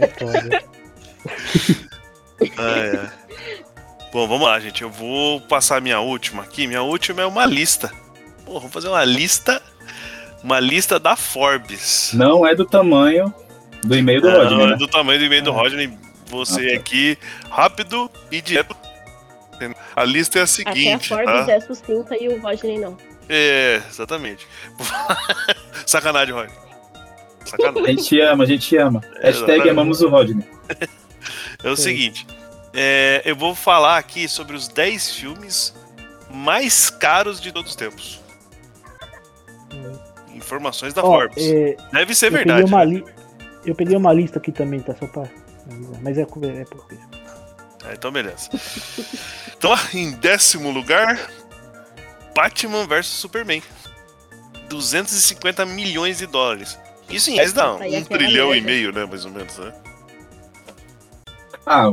É foda. Ai, ai. Bom, vamos lá, gente. Eu vou passar a minha última aqui. Minha última é uma lista. Pô, vamos fazer uma lista. Uma lista da Forbes. Não é do tamanho do e-mail do Não, Rodney, é né? do tamanho do e-mail do Rodney. Você Ah, tá. aqui, rápido e direto. A lista é a Até a seguinte, Forbes tá? é sucinta e o Rodney não. É, exatamente. Sacanagem, Rodney. A Sacanagem. gente ama, a gente ama. Hashtag Exatamente. amamos o Rodney. É o seguinte, é, eu vou falar aqui sobre os 10 filmes mais caros de todos os tempos. Informações da Ó, Forbes. é, Deve ser verdade. né? li... eu peguei uma lista aqui também, tá? Só pra. avisar. Mas é, é por É, então, beleza. Então, em décimo lugar, Batman vs Superman. 250 milhões de dólares. Isso em reais dá Aí é um aquela trilhão e meio, né? Mais ou menos, né? Ah,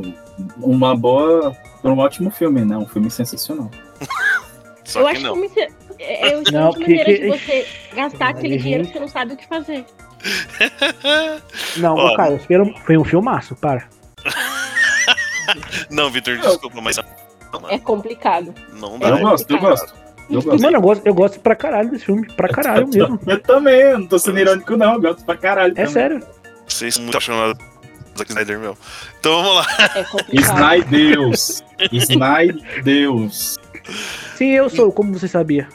uma boa. Um ótimo filme, né? Um filme sensacional. Só eu que acho não. que uma é, é uma Não, que- maneira que- de você gastar aquele dinheiro que você não sabe o que fazer. Não, Ó. cara, foi um filmaço, para. Não, Vitor, desculpa, mas É complicado. não É dá. Eu gosto, eu gosto. Eu gosto. Mano, eu gosto, eu gosto pra caralho desse filme. Pra caralho mesmo. Eu também, eu não tô sendo irônico, não. Eu gosto pra caralho. É também. sério. Vocês são muito apaixonados Zack Snyder, meu. Então vamos lá. É. Snydeus. Snydeus. Sim, eu sou, como você sabia.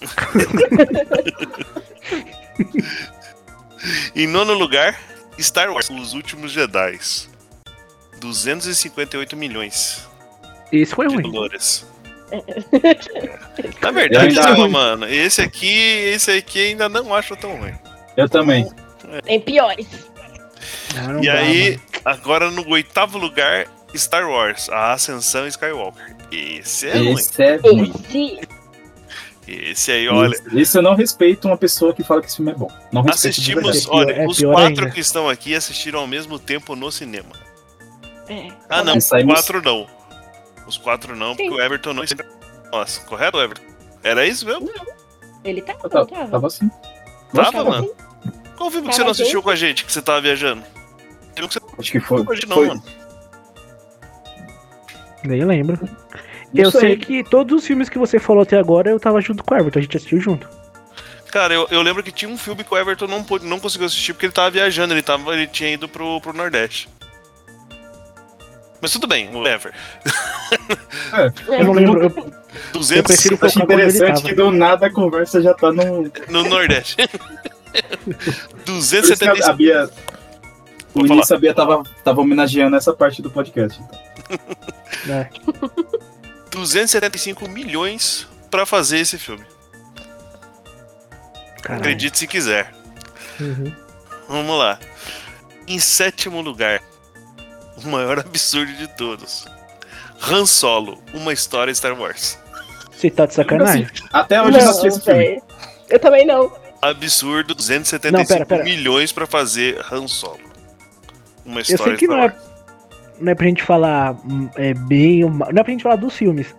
Em nono lugar, Star Wars, Os Últimos Jedi. 258 milhões Esse foi ruim. dólares. Na verdade, não, mano, esse aqui, esse aqui ainda não acho tão ruim. Eu também. Tem piores. Ah, não e dá, aí, mano. agora no oitavo lugar, Star Wars, A Ascensão Skywalker. Esse é ruim. Esse é ruim. Esse. Esse aí, olha. Esse- Esse eu não respeito uma pessoa que fala que esse filme é bom. Não. Assistimos, É pior- olha, é os pior quatro ainda. que estão aqui assistiram ao mesmo tempo no cinema. É. Ah, não, os saímos- quatro não. Os quatro não, porque Sim. o Everton não sempre. Nossa, correto, Everton? Era isso mesmo? Ele tá, Eu não tava, tava? tava assim. Tava, Tava. mano. Qual filme que você não assistiu com a gente, que você tava viajando? Que você Acho que foi. não hoje não, foi- mano. Nem lembro. Eu sei. que todos os filmes que você falou até agora eu tava junto com o Everton, a gente assistiu junto. Cara, eu, eu lembro que tinha um filme que o Everton não, pôde, não conseguiu assistir porque ele tava viajando, ele, tava, ele tinha ido pro, pro Nordeste. Mas tudo bem, whatever. Eu não lembro. Eu, eu 200 prefiro Eu acho quando ele interessante que do nada a conversa já tá no. no Nordeste. Por isso que a- a 275. Bia. O Vou início a Bia tava, tava homenageando essa parte do podcast. então. É. 275 milhões pra fazer esse filme. Caralho. Acredite se quiser. Uhum. Vamos lá. Em sétimo lugar, o maior absurdo de todos. Han Solo, uma história Star Wars. Você tá de sacanagem? Até hoje eu não assisti esse filme. Eu também não. Absurdo, 275 Não, pera, pera. milhões pra fazer Han Solo. Uma Eu história sei que Star não é, Wars. Não é pra gente falar hum, é, bem ou mal. Não é pra gente falar dos filmes.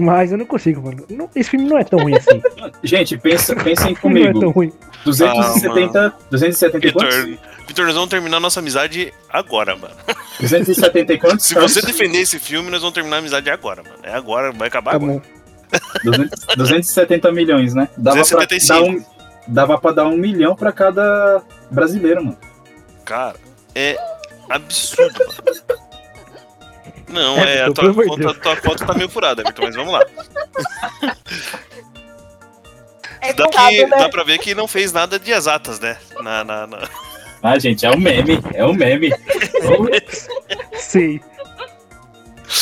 Mas eu não consigo, mano. Não- esse filme não é tão ruim assim. Gente, pensa, pensem filme não é tão comigo. ruim. 270. 270 e quantos? Vitor, Vitor, nós vamos terminar nossa amizade agora, mano. 270 e quantos? Se você defender esse filme, nós vamos terminar a amizade agora, mano. É agora, vai acabar Tá agora. bom. 200 270 milhões, né? Dava pra, 275. dar um, dava pra dar um milhão pra cada brasileiro, mano. Cara, é absurdo, mano. Não, É, é, a tua, conta, tua conta tá meio furada, Vitor, mas vamos lá. É Dá, contado, que, né? dá pra ver que não fez nada de exatas, né? Na, na, na- Ah, gente, é um meme. É um meme.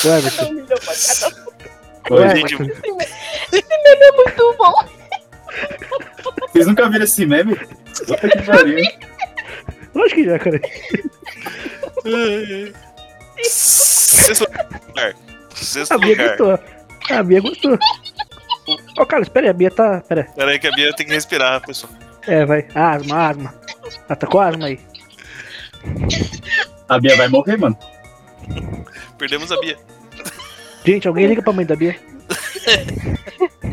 Everton. Ué, gente, Esse meme é muito bom. Vocês nunca viram esse meme? Puta que pariu. Lógico que já, cara. Sexto lugar. Sexto A Bia lugar. gostou. A Bia gostou. Ô, Carlos, pera aí, a Bia tá. Pera aí. Pera aí que a Bia tem que respirar, pessoal. É, vai. Asma, asma. Ela tá com asma aí. A Bia vai morrer, mano. Perdemos a Bia. Gente, alguém liga pra mãe da Bia?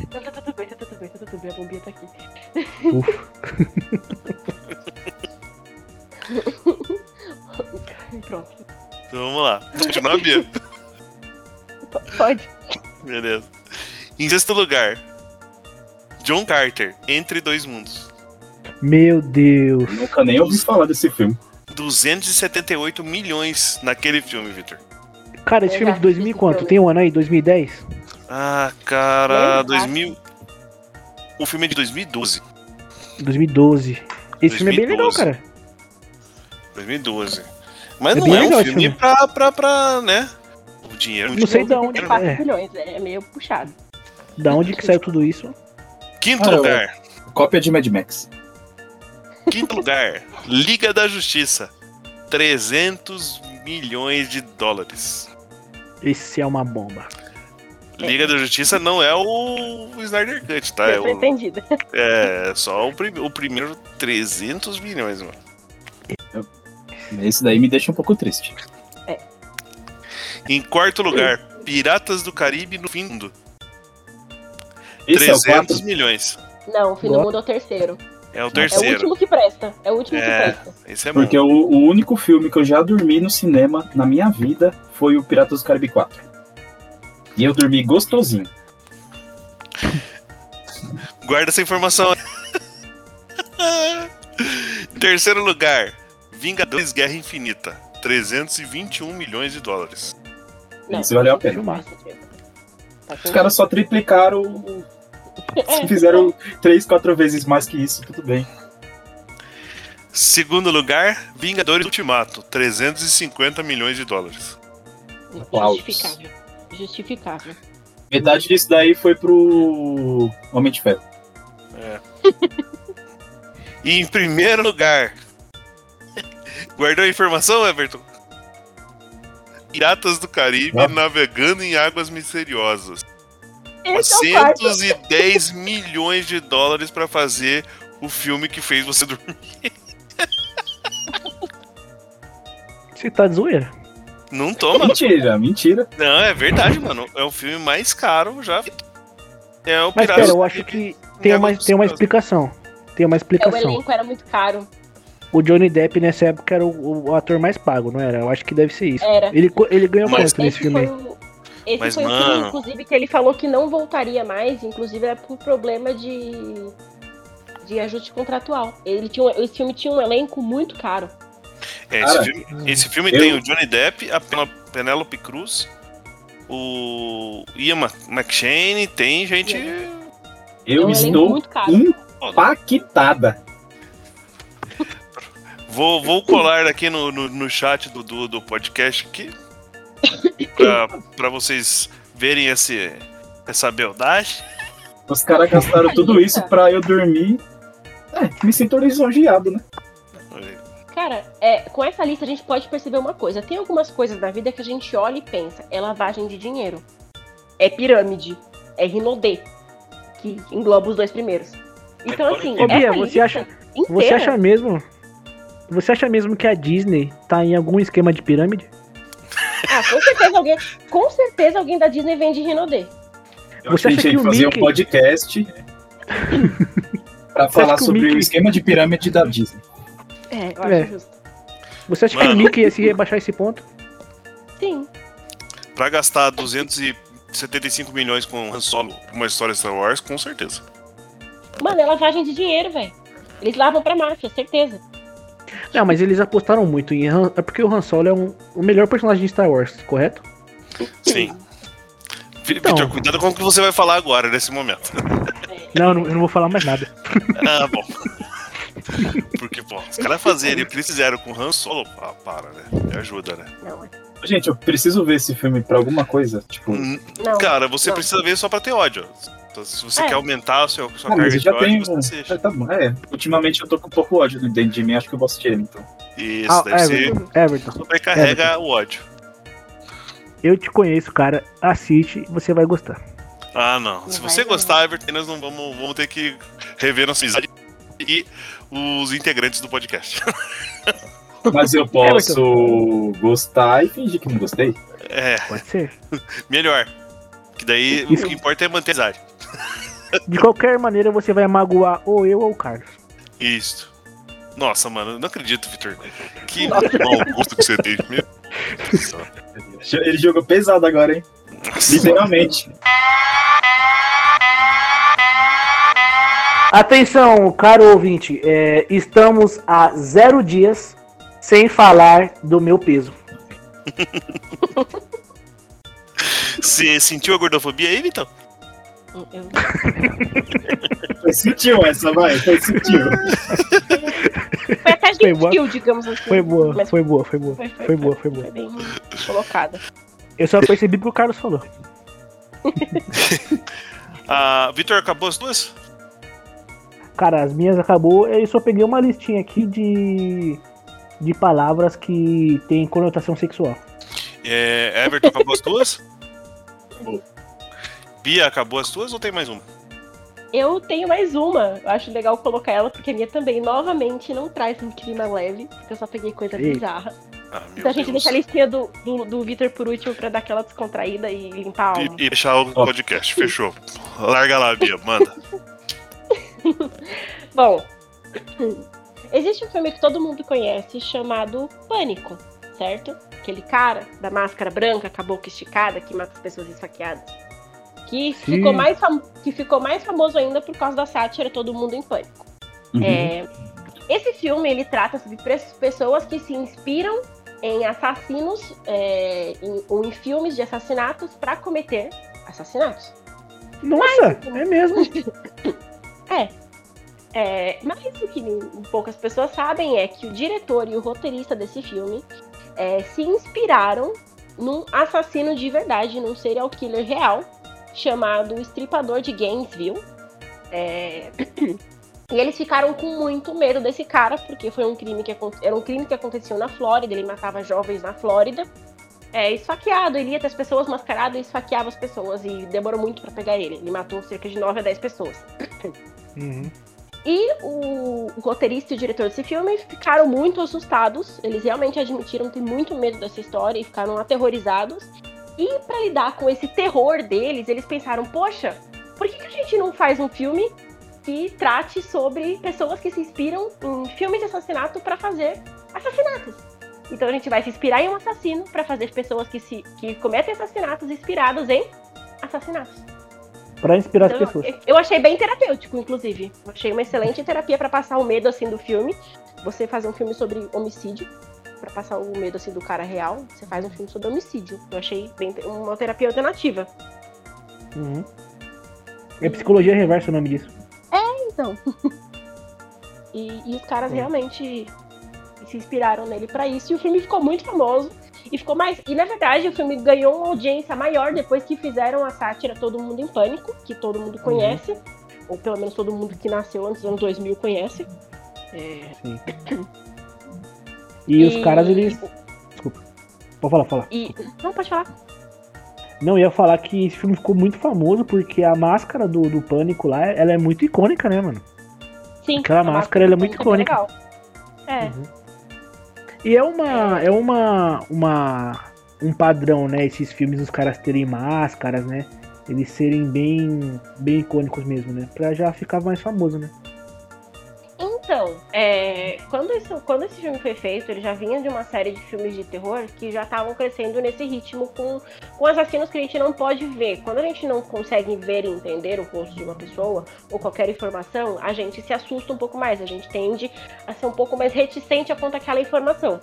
Tá, tá tudo bem, tá tudo bem, tá tudo bem. A bombinha tá aqui. Pronto. Então vamos lá. Continuar a Bia. Pode. Beleza. Em sexto lugar, John Carter, Entre Dois Mundos. Meu Deus. Nunca nem ouvi falar desse filme. 278 milhões naquele filme, Victor. Cara, esse Eu filme já de 2000 e assisti quanto? esse Tem um ano aí? 2010? Ah, cara, Lembra? 2000. O filme é de 2012. 2012. Esse filme é bem legal, 2012. cara. 2012. Mas É não é um filme filme. pra, pra, pra, né? O dinheiro. Não sei da onde. 84 É, milhões, é meio puxado. da onde que saiu tudo isso? Quinto Ah, eu- lugar. Cópia de Mad Max. Quinto lugar. Liga da Justiça. 300 milhões de dólares. Esse é uma bomba. Liga da Justiça não é o, Snyder Cut, tá? É, Eu tô o, entendida. é só o, prim- o primeiro 300 milhões, mano. Esse daí me deixa um pouco triste. Em quarto lugar, Piratas do Caribe no fim do mundo. Esse é o 300 4. milhões. Não, o fim do mundo é o terceiro. É o É o terceiro. último que presta. É o último É. que presta. Esse é bom. Porque o, o único filme que eu já dormi no cinema na minha vida foi o Piratas do Caribe 4. E eu dormi gostosinho. Guarda essa informação. Em terceiro lugar, Vingadores Guerra Infinita. 321 milhões de dólares. Não, Isso valeu a pena. Tá Os caras só triplicaram. Se fizeram três, quatro vezes mais que isso, tudo bem. Segundo lugar, Vingadores Ultimato. 350 milhões de dólares. Justificável. Justificável. Metade disso daí foi pro Homem de Ferro. E em primeiro lugar, guardou a informação, Everton? Piratas do Caribe Ah. navegando em águas misteriosas. Esse é o quarto. 410 milhões de dólares pra fazer o filme que fez você dormir. Você tá de zoeira. Não toma. Mentira, mentira. Não, é verdade, mano. É o filme mais caro já. É o Mas pera, eu acho que tem em uma, tem uma explicação. Tem uma É, o explicação. elenco era muito caro. O Johnny Depp nessa época era o, o ator mais pago, não era? Eu acho que deve ser isso. Era. Ele, ele ganhou Mas- quanto nesse Esse filme o, esse Mas, foi o mano- filme, inclusive, que ele falou que não voltaria mais, inclusive era por problema de, de ajuste contratual. Ele tinha, um- esse filme tinha um elenco muito caro. É, esse filme, esse filme eu- tem o Johnny Depp, a Pen- Penélope Cruz, o Ian McShane, tem gente. Eu é um elenco estou muito caro. impactada. Vou, vou colar aqui no, no, no chat do, do, do podcast aqui. Pra, pra vocês verem esse, essa beldade. Os caras gastaram tudo isso pra eu dormir. É, me sinto lisonjeado, né? Cara, é, com essa lista a gente pode perceber uma coisa. Tem algumas coisas na vida que a gente olha e pensa. É lavagem de dinheiro. É pirâmide. É Rinodê. Que engloba os dois primeiros. Então, assim, Ô, Bia, você acha- inteira, Você acha mesmo? Você acha mesmo que a Disney tá em algum esquema de pirâmide? Ah, com certeza alguém. Com certeza alguém da Disney vende Rinodê. Eu Você que acha que que o fazer Mickey- um podcast pra Você falar que o sobre o Mickey- esquema de pirâmide da Disney. É, eu É. acho justo. Você acha que Mano. o Mickey ia se rebaixar esse ponto? Sim. Pra gastar 275 milhões com Han Solo, uma história Star Wars, com certeza. Mano, é lavagem de dinheiro, velho. Eles lavam pra máfia, certeza. Não, mas eles apostaram muito em Han, é porque o Han Solo é um, o melhor personagem de Star Wars, correto? Sim. Então. Victor, cuidado com o que você vai falar agora, nesse momento. Não, eu não, eu não vou falar mais nada. Ah, bom. Porque, pô, os caras fazerem o que eles fizeram com Han Solo, ah, para, né? Me ajuda, né? Não, é- Gente, eu preciso ver esse filme pra alguma coisa. Tipo, Hum, não. Cara, você não. precisa ver só pra ter ódio. Então, se você É. quer aumentar a sua, sua ah, carga eu de já ódio, tenho. você assiste. É, tá bom. É, ultimamente eu tô com um pouco ódio dentro de mim, acho que eu vou assistir ele, então. Isso, Ah, deve ser. Everton, Everton, Sobrecarrega o ódio. eu te conheço, cara. Assiste, você vai gostar. Ah, não. Se você gostar, Everton, nós não vamos, vamos ter que rever nossa amizade e os integrantes do podcast. Mas eu posso gostar e fingir que não gostei. É, Pode ser. melhor. Que daí Isso. o que importa é manter a amizade. De qualquer maneira, você vai magoar ou eu ou o Carlos. Isso. Nossa, mano, eu não acredito, Vitor. Que mau gosto que você tem. Meu Deus do céu. Ele jogou pesado agora, hein? Literalmente. Atenção, caro ouvinte, é, estamos há zero dias sem falar do meu peso. Você sentiu a gordofobia aí, Vitão? Eu- Foi sutil essa, vai. Foi sutil. Foi até Foi boa. gentil, digamos assim. Foi boa, Mas foi boa, foi boa. foi, foi, Foi boa, foi boa. Foi bem colocada. Eu só percebi porque o Carlos falou. Ah, Vitor, acabou as duas? Cara, as minhas acabou, eu só peguei uma listinha aqui de, de palavras que tem conotação sexual. É, Everton, acabou as duas? Bia, acabou as duas ou tem mais uma? Eu tenho mais uma. Eu acho legal colocar ela, porque a minha também, novamente, não traz um clima leve, porque eu só peguei coisa Eita. bizarra. Ah, Então a gente Deus. deixa a listinha do, do, do Vitor por último pra dar aquela descontraída e limpar a alma. E, e deixar o podcast, fechou. Larga lá, Bia, manda. Bom, existe um filme que todo mundo conhece chamado Pânico, certo? Aquele cara da máscara branca, com a boca esticada, que mata as pessoas esfaqueadas. Que Sim. ficou, mais que ficou mais famoso ainda por causa da sátira Todo Mundo em Pânico. Uhum. É, esse filme ele trata sobre pre- pessoas que se inspiram em assassinos é, em- ou em filmes de assassinatos para cometer assassinatos. Nossa, é mesmo. É, mas o que poucas pessoas sabem é que o diretor e o roteirista desse filme é, se inspiraram num assassino de verdade, num serial killer real, chamado Estripador de Gainesville. É, E eles ficaram com muito medo desse cara, porque foi um crime que era um crime que aconteceu na Flórida, ele matava jovens na Flórida. É, esfaqueado, ele ia até as pessoas mascarado e esfaqueava as pessoas, e demorou muito pra pegar ele. Ele matou cerca de 9 a 10 pessoas. Uhum. E o, o roteirista e o diretor desse filme ficaram muito assustados. Eles realmente admitiram ter muito medo dessa história e ficaram aterrorizados. E pra lidar com esse terror deles, eles pensaram: poxa, por que, que a gente não faz um filme que trate sobre pessoas que se inspiram em filmes de assassinato pra fazer assassinatos? Então a gente vai se inspirar em um assassino pra fazer pessoas que, se, que cometem assassinatos inspirados em assassinatos. Pra inspirar as Então, pessoas. eu- Eu achei bem terapêutico, inclusive. Eu achei uma excelente terapia pra passar o medo assim do filme. Você fazer um filme sobre homicídio, Pra passar o medo assim do cara real, você faz um filme sobre homicídio. Eu achei bem uma terapia alternativa. Uhum. É psicologia reversa o nome disso. Então. e, e os caras realmente se inspiraram nele pra isso e o filme ficou muito famoso. E ficou mais. E na verdade o filme ganhou uma audiência maior depois que fizeram a sátira Todo Mundo em Pânico, que todo mundo conhece. Ou pelo menos todo mundo que nasceu antes dos anos 2000 conhece. É, Sim. E, os caras, eles. Desculpa. Pode falar, fala. E. Não, pode falar. Não, ia falar que esse filme ficou muito famoso porque a máscara do, do pânico lá, ela é muito icônica, né, mano? Sim. Aquela máscara, ela é muito Pânico icônica. legal. É. E é uma. É uma. uma um padrão, né? Esses filmes os caras terem máscaras, né? Eles serem bem. bem icônicos mesmo, né? Pra já ficar mais famoso, né? Então, é, quando, isso, quando esse filme foi feito, ele já vinha de uma série de filmes de terror que já estavam crescendo nesse ritmo com, com assassinos que a gente não pode ver. Quando a gente não consegue ver e entender o rosto de uma pessoa ou qualquer informação, a gente se assusta um pouco mais, a gente tende a ser um pouco mais reticente a conta aquela informação.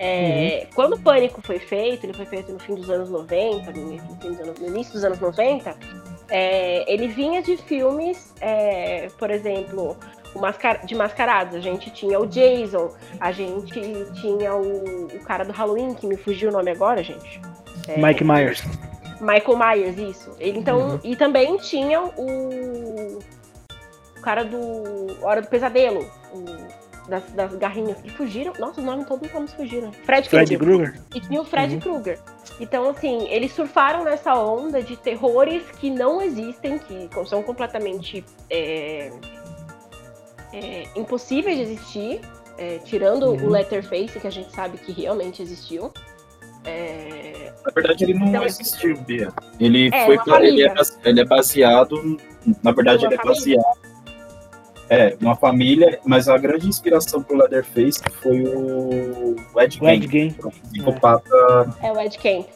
É, Quando o Pânico foi feito, ele foi feito no fim dos anos 90, no, fim dos anos- no início dos anos 90, é, ele vinha de filmes, é, por exemplo, mascar- de mascarados. A gente tinha o Jason, a gente tinha o, o cara do Halloween, que me fugiu o nome agora, gente. É, Mike Myers. Michael Myers, isso. Ele então. E também tinha o. O cara do. Hora do Pesadelo. O das, das garrinhas que fugiram. Nossa, os nomes todos os fugiram. Fred, Fred Krueger. Krueger? E tinha o Fred Uhum. Krueger. Então, assim, eles surfaram nessa onda de terrores que não existem, que são completamente é, é, impossíveis de existir, é, tirando Uhum. o Letterface, que a gente sabe que realmente existiu. É, Na verdade, ele não Então, existiu, Bia. Ele, É, foi, uma pra- ele, é, ele é baseado. Na verdade, Uma ele é família. baseado. É, uma família, mas a grande inspiração pro Leatherface foi o Ed O Ed Gein, Gein. um psicopata. é o Ed Camp.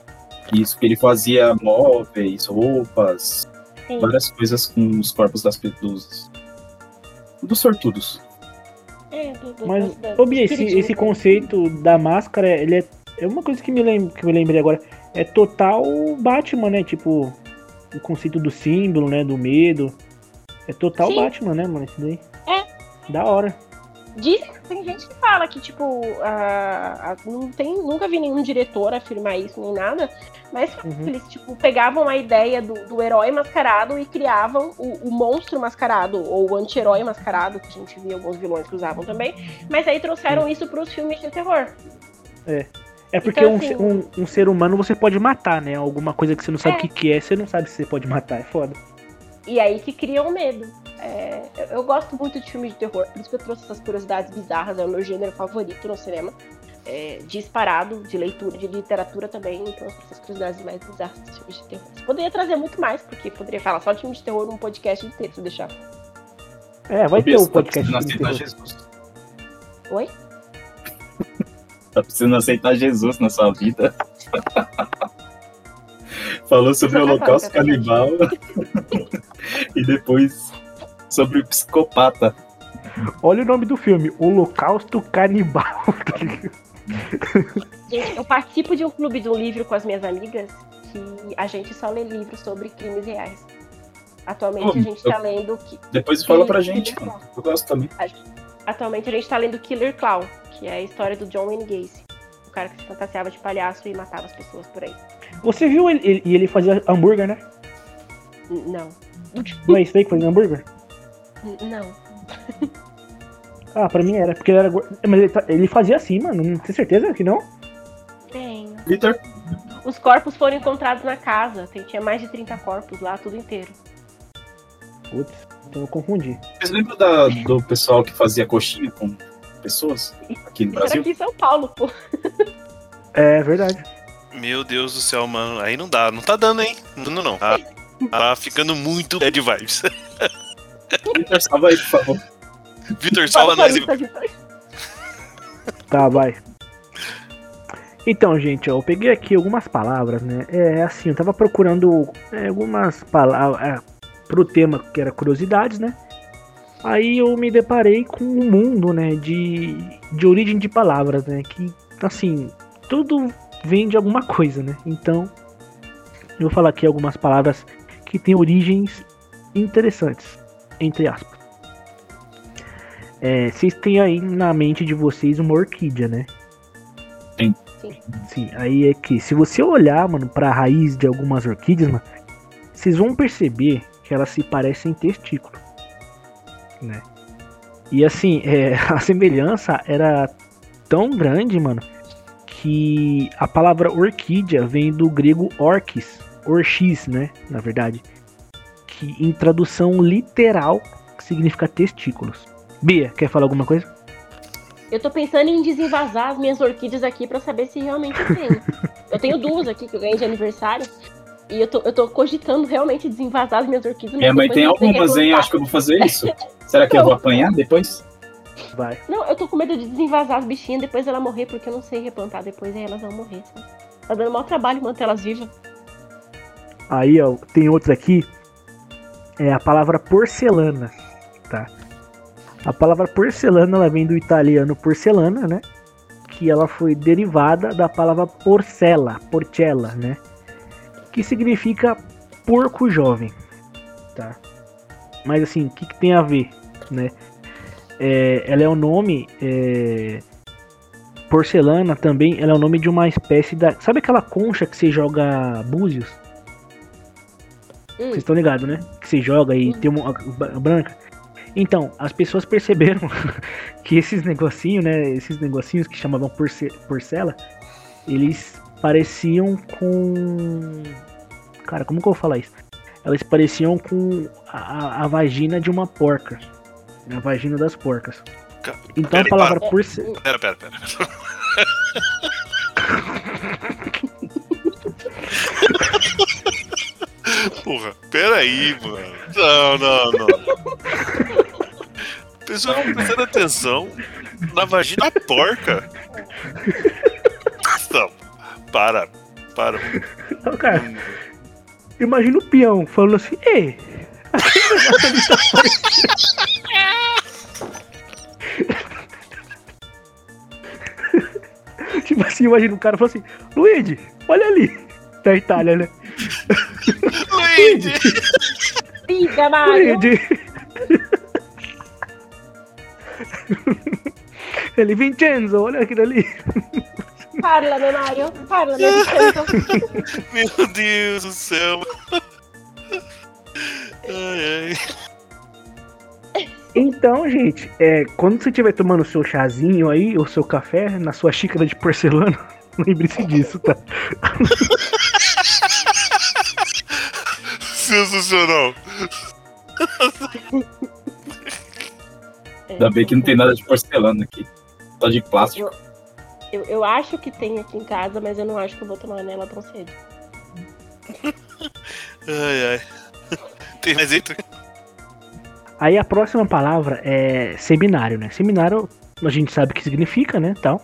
Isso, que ele fazia móveis, roupas, Sim. várias coisas com os corpos das pessoas. Dos sortudos. É, do- do- Mas, Bia, esse, esse conceito da máscara, ele é, é uma coisa que me, lem, que me lembrei agora. É total Batman, né? Tipo, o conceito do símbolo, né? Do medo. É total Sim. Batman, né, mano? Isso daí. É. Da hora. Dizem, tem gente que fala que, tipo, a, a- não tem, nunca vi nenhum diretor afirmar isso nem nada, mas Uhum. eles, tipo, pegavam a ideia do, do herói mascarado e criavam o, o monstro mascarado, ou o anti-herói mascarado, que a gente via alguns vilões que usavam também, mas aí trouxeram isso pros filmes de terror. É porque Então, um, assim- um, um ser humano você pode matar, né? Alguma coisa que você não sabe É. o que, que é, você não sabe se você pode matar. É foda. E aí que criam medo. É, eu, eu gosto muito de filmes de terror, por isso que eu trouxe essas curiosidades bizarras, é o meu gênero favorito no cinema. É, disparado, de leitura, de literatura também, então essas curiosidades mais bizarras dos filmes de terror. Eu poderia trazer muito mais, porque poderia falar só de filme de terror num podcast inteiro, se deixar. É, vai ter o você tá podcast precisando de aceitar terror. Jesus. Oi? Tá precisando aceitar Jesus na sua vida. Falou sobre o Você holocausto canibal e depois sobre o psicopata. Olha o nome do filme, Holocausto Canibal. tá? Gente, eu participo de um clube do livro com as minhas amigas que a gente só lê livros sobre crimes reais. Atualmente Oh, a gente eu- tá lendo. que- Depois fala pra Killer gente, Clown. mano. Eu gosto também. Atualmente a gente tá lendo Killer Clown, que é a história do John Wayne Gacy. O cara que se fantasiava de palhaço e matava as pessoas por aí. Você viu ele, ele, e ele fazia hambúrguer, né? Não. Não é isso aí que fazia hambúrguer? Não. Ah, pra mim era, porque ele era. Mas ele, tá- ele fazia assim, mano. Não tem certeza que não? Tenho. Vitor, Os corpos foram encontrados na casa. Tem, tinha mais de 30 corpos lá, tudo inteiro. Putz, então eu confundi. vocês lembram da- do pessoal que fazia coxinha com pessoas aqui no Isso era Brasil? aqui em São Paulo, pô. É verdade. Meu Deus do céu, mano. Aí não dá. Não tá dando, hein? Não dando, não. Tá, tá ficando muito bad vibes. Vitor, salva aí, por favor. Vitor, salva nós. Tá, vai. Então, gente, ó, eu peguei aqui algumas palavras, né? É assim, eu tava procurando é, algumas palavras é, pro tema que era curiosidades, né? Aí eu me deparei com um mundo, né, de, de origem de palavras, né? Que, assim, tudo vem de alguma coisa, né? Então, eu vou falar aqui algumas palavras que têm origens interessantes, entre aspas. É, vocês têm aí na mente de vocês uma orquídea, né? Sim. Sim. Sim, aí é que se você olhar, mano, pra raiz de algumas orquídeas, mano, vocês vão perceber que elas se parecem testículo, né? E assim, é, a semelhança era tão grande, mano, que a palavra orquídea vem do grego orquis, orchis, né, na verdade, que em tradução literal significa testículos. Bia, quer falar alguma coisa? Eu tô pensando em desenvasar as minhas orquídeas aqui pra saber se realmente eu tenho. eu tenho duas aqui que eu ganhei de aniversário. E eu tô, eu tô cogitando realmente desenvasar as minhas orquídeas. Minha mas mãe tem algumas, hein? Acho que eu vou fazer isso. Será que eu vou apanhar depois? Vai. Não, eu tô com medo de desenvasar as bichinhas depois ela morrer, porque eu não sei replantar depois, aí elas vão morrer. sabe? Tá dando maior trabalho manter elas vivas. Aí, ó, tem outra aqui. É a palavra porcelana, tá? A palavra porcelana, ela vem do italiano porcelana, né? Que ela foi derivada da palavra porcela, porcella, né? Que significa porco jovem, tá? Mas assim, o que, que tem a ver, né? É, ela é o nome... é, Porcelana também, ela é o nome de uma espécie da... Sabe aquela concha que você joga búzios? Hum. Vocês estão ligados, né? Que você joga e tem uma branca. Então, as pessoas perceberam que esses negocinhos, né? Esses negocinhos que chamavam porce porcela, eles pareciam com. Cara, como que eu vou falar isso? Elas pareciam com a, a vagina de uma porca. A vagina das porcas. Ca- Então Pera a palavra para. porce... Pera, pera, pera. Porra, pera aí, mano. Não, não, não. Pessoal, prestando atenção na vagina porca. Não, para, para. Não, cara, imagina o peão falando assim, ei, tipo assim, imagina o cara falando assim, Luigi, olha ali, da Itália, né? Luigi! Diga, Mário. Luigi. Ele, Vincenzo, olha aquilo ali. Parla, meu Mário. Parla, meu Vincenzo. Meu Deus do céu. Ai, ai. Então, gente, é, quando você estiver tomando o seu chazinho aí, ou seu café, na sua xícara de porcelana, lembre-se disso, tá? Sensacional. Ainda bem que não tem nada de porcelana aqui. Só de plástico. Eu, eu acho que tem aqui em casa, mas eu não acho que eu vou tomar nela tão cedo. Ai, ai. Tem mais outro? Aí a próxima palavra é seminário, né? Seminário a gente sabe o que significa, né, tal.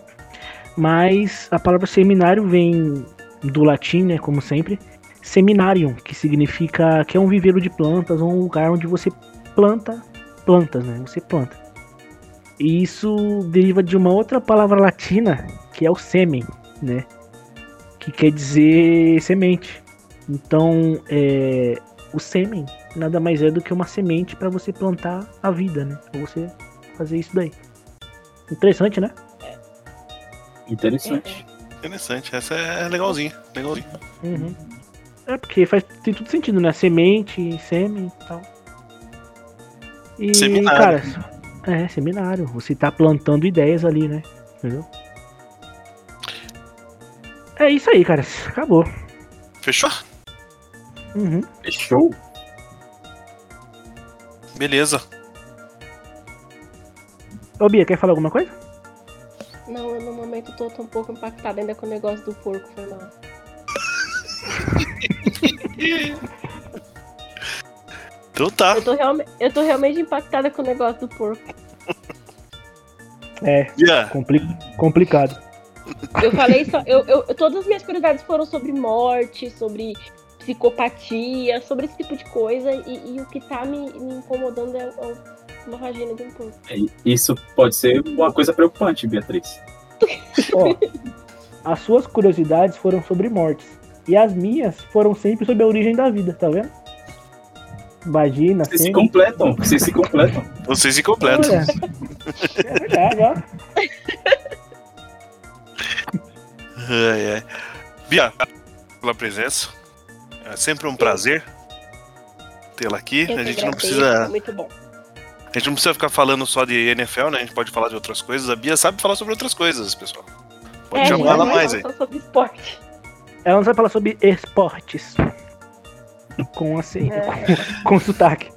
Mas a palavra seminário vem do latim, né, como sempre, seminarium, que significa que é um viveiro de plantas, um lugar onde você planta plantas, né? Você planta. E isso deriva de uma outra palavra latina, que é o sêmen, né? Que quer dizer semente. Então, é, o sêmen nada mais é do que uma semente para você plantar a vida, né? Ou você fazer isso daí. Interessante, né? Interessante. Interessante, essa é legalzinha. legalzinha. Uhum. É porque faz tem tudo sentido, né? Semente, sêmen e tal. E, Seminário. cara, é, seminário. Você tá plantando ideias ali, né? Entendeu? É isso aí, cara. Acabou. Fechou? Uhum. Fechou? Beleza. Ô, Bia, quer falar alguma coisa? Não, eu no momento tô, tô um pouco impactada ainda com o negócio do porco, foi mal. Então tá. Eu tô, eu tô realmente impactada com o negócio do porco. É, Yeah. compli complicado. Eu falei só. Eu, eu- todas as minhas curiosidades foram sobre morte, sobre psicopatia, sobre esse tipo de coisa. E, e o que tá me, me incomodando é, é uma vagina de um porco. É, Isso pode ser uma coisa preocupante, Beatriz. Ó, as suas curiosidades foram sobre mortes. E as minhas foram sempre sobre a origem da vida, tá vendo? Vagina, Vocês se sêmen. completam, vocês se completam. Vocês se completam. Olha, é verdade, ó. Ai, ai. Bia, pela presença. É sempre um prazer tê-la aqui. Eu A gente não precisa. Muito bom. A gente não precisa ficar falando só de NFL, né? A gente pode falar de outras coisas. A Bia sabe falar sobre outras coisas, pessoal. Pode É, chamar ela mais aí. sobre esporte. Ela não vai falar sobre esportes. Com assim, É. com, com sotaque.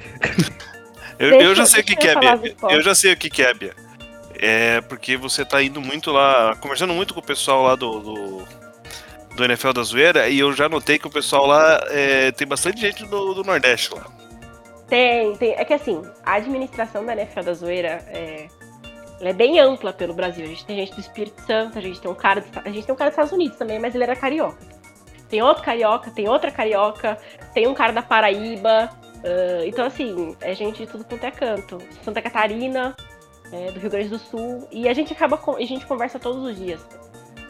Eu, eu já sei o que, que é, Bia. Eu já sei o que, que é, Bia. É porque você tá indo muito lá, conversando muito com o pessoal lá do, do, do NFL da Zoeira, e eu já notei que o pessoal lá é, tem bastante gente do, do Nordeste lá. Tem, tem. É que assim, a administração da NFL da Zoeira é, é bem ampla pelo Brasil. A gente tem gente do Espírito Santo, a gente tem um cara, dos- a gente tem um cara dos Estados Unidos também, mas ele era carioca. Tem outro carioca, tem outra carioca, tem um cara da Paraíba. ah, então, assim, é gente de tudo quanto é canto. Santa Catarina, é, do Rio Grande do Sul. E a gente acaba com. A gente conversa todos os dias.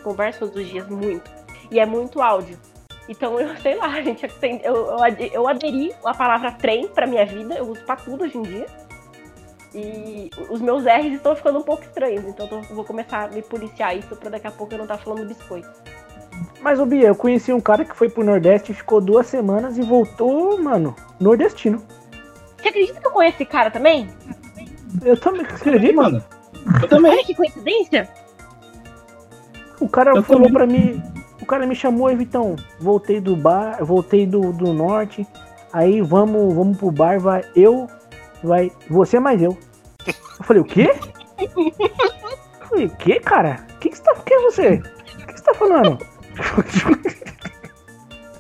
Conversa todos os dias muito. E é muito áudio. Então, eu sei lá, gente, tem- eu, eu, eu aderi a palavra trem pra minha vida, eu uso pra tudo hoje em dia. E os meus R's estão ficando um pouco estranhos, então eu tô- vou começar a me policiar isso pra daqui a pouco eu não estar falando biscoito. Mas, ô Bia, eu conheci um cara que foi pro Nordeste, ficou duas semanas e voltou, mano, nordestino. Você acredita que eu conheço esse cara também? Eu também escrevi, mano. Eu também. Olha que coincidência. O cara Eu falou também. pra mim. O cara me chamou, "Ei, Vitão. Voltei do bar, voltei do, do norte. Aí vamos, vamos pro bar, vai eu, vai você mais eu. Eu falei, o quê? Eu falei, o quê, cara? O que, que você tá. Quem é você? O que, que você tá falando?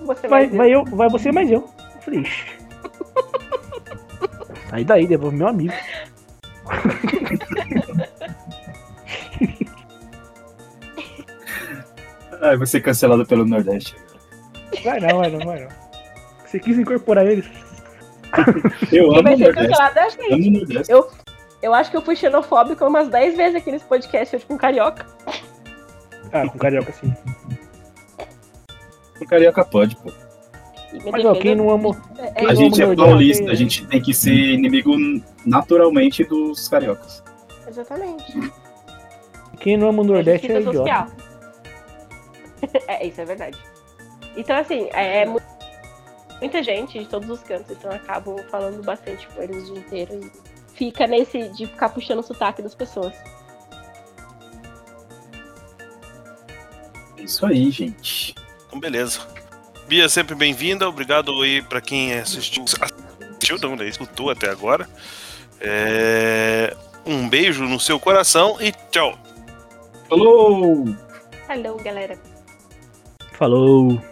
Você Vai, vai, vai eu, vai você mais eu. Eu falei, ixi. Aí daí, devolve meu amigo. Ai, vai ser cancelado pelo Nordeste. Vai não, vai não, vai não. Você quis incorporar eles? Eu amo vai o ser Nordeste. cancelado a gente. Amo o Nordeste. Eu, eu acho que eu fui xenofóbico umas 10 vezes aqui nesse podcast hoje com carioca. Ah, com carioca sim. O carioca pode, pô. Mas ó, quem não ama. é, quem A não gente ama é Nordeste- paulista, a gente tem que ser inimigo naturalmente dos cariocas. Exatamente. Quem não ama o Nordeste é justiça idiota. social. é, isso é verdade. Então, assim, é, mu- muita gente de todos os cantos, então eu acabo falando bastante com eles o dia inteiro e fica nesse de ficar puxando o sotaque das pessoas. É isso aí, gente. Então, beleza. Bia, sempre bem-vinda. Obrigado aí pra quem assistiu. Assistiu, não, né? Escutou até agora. É, Um beijo no seu coração e tchau. Falou! Hello, galera. Falou.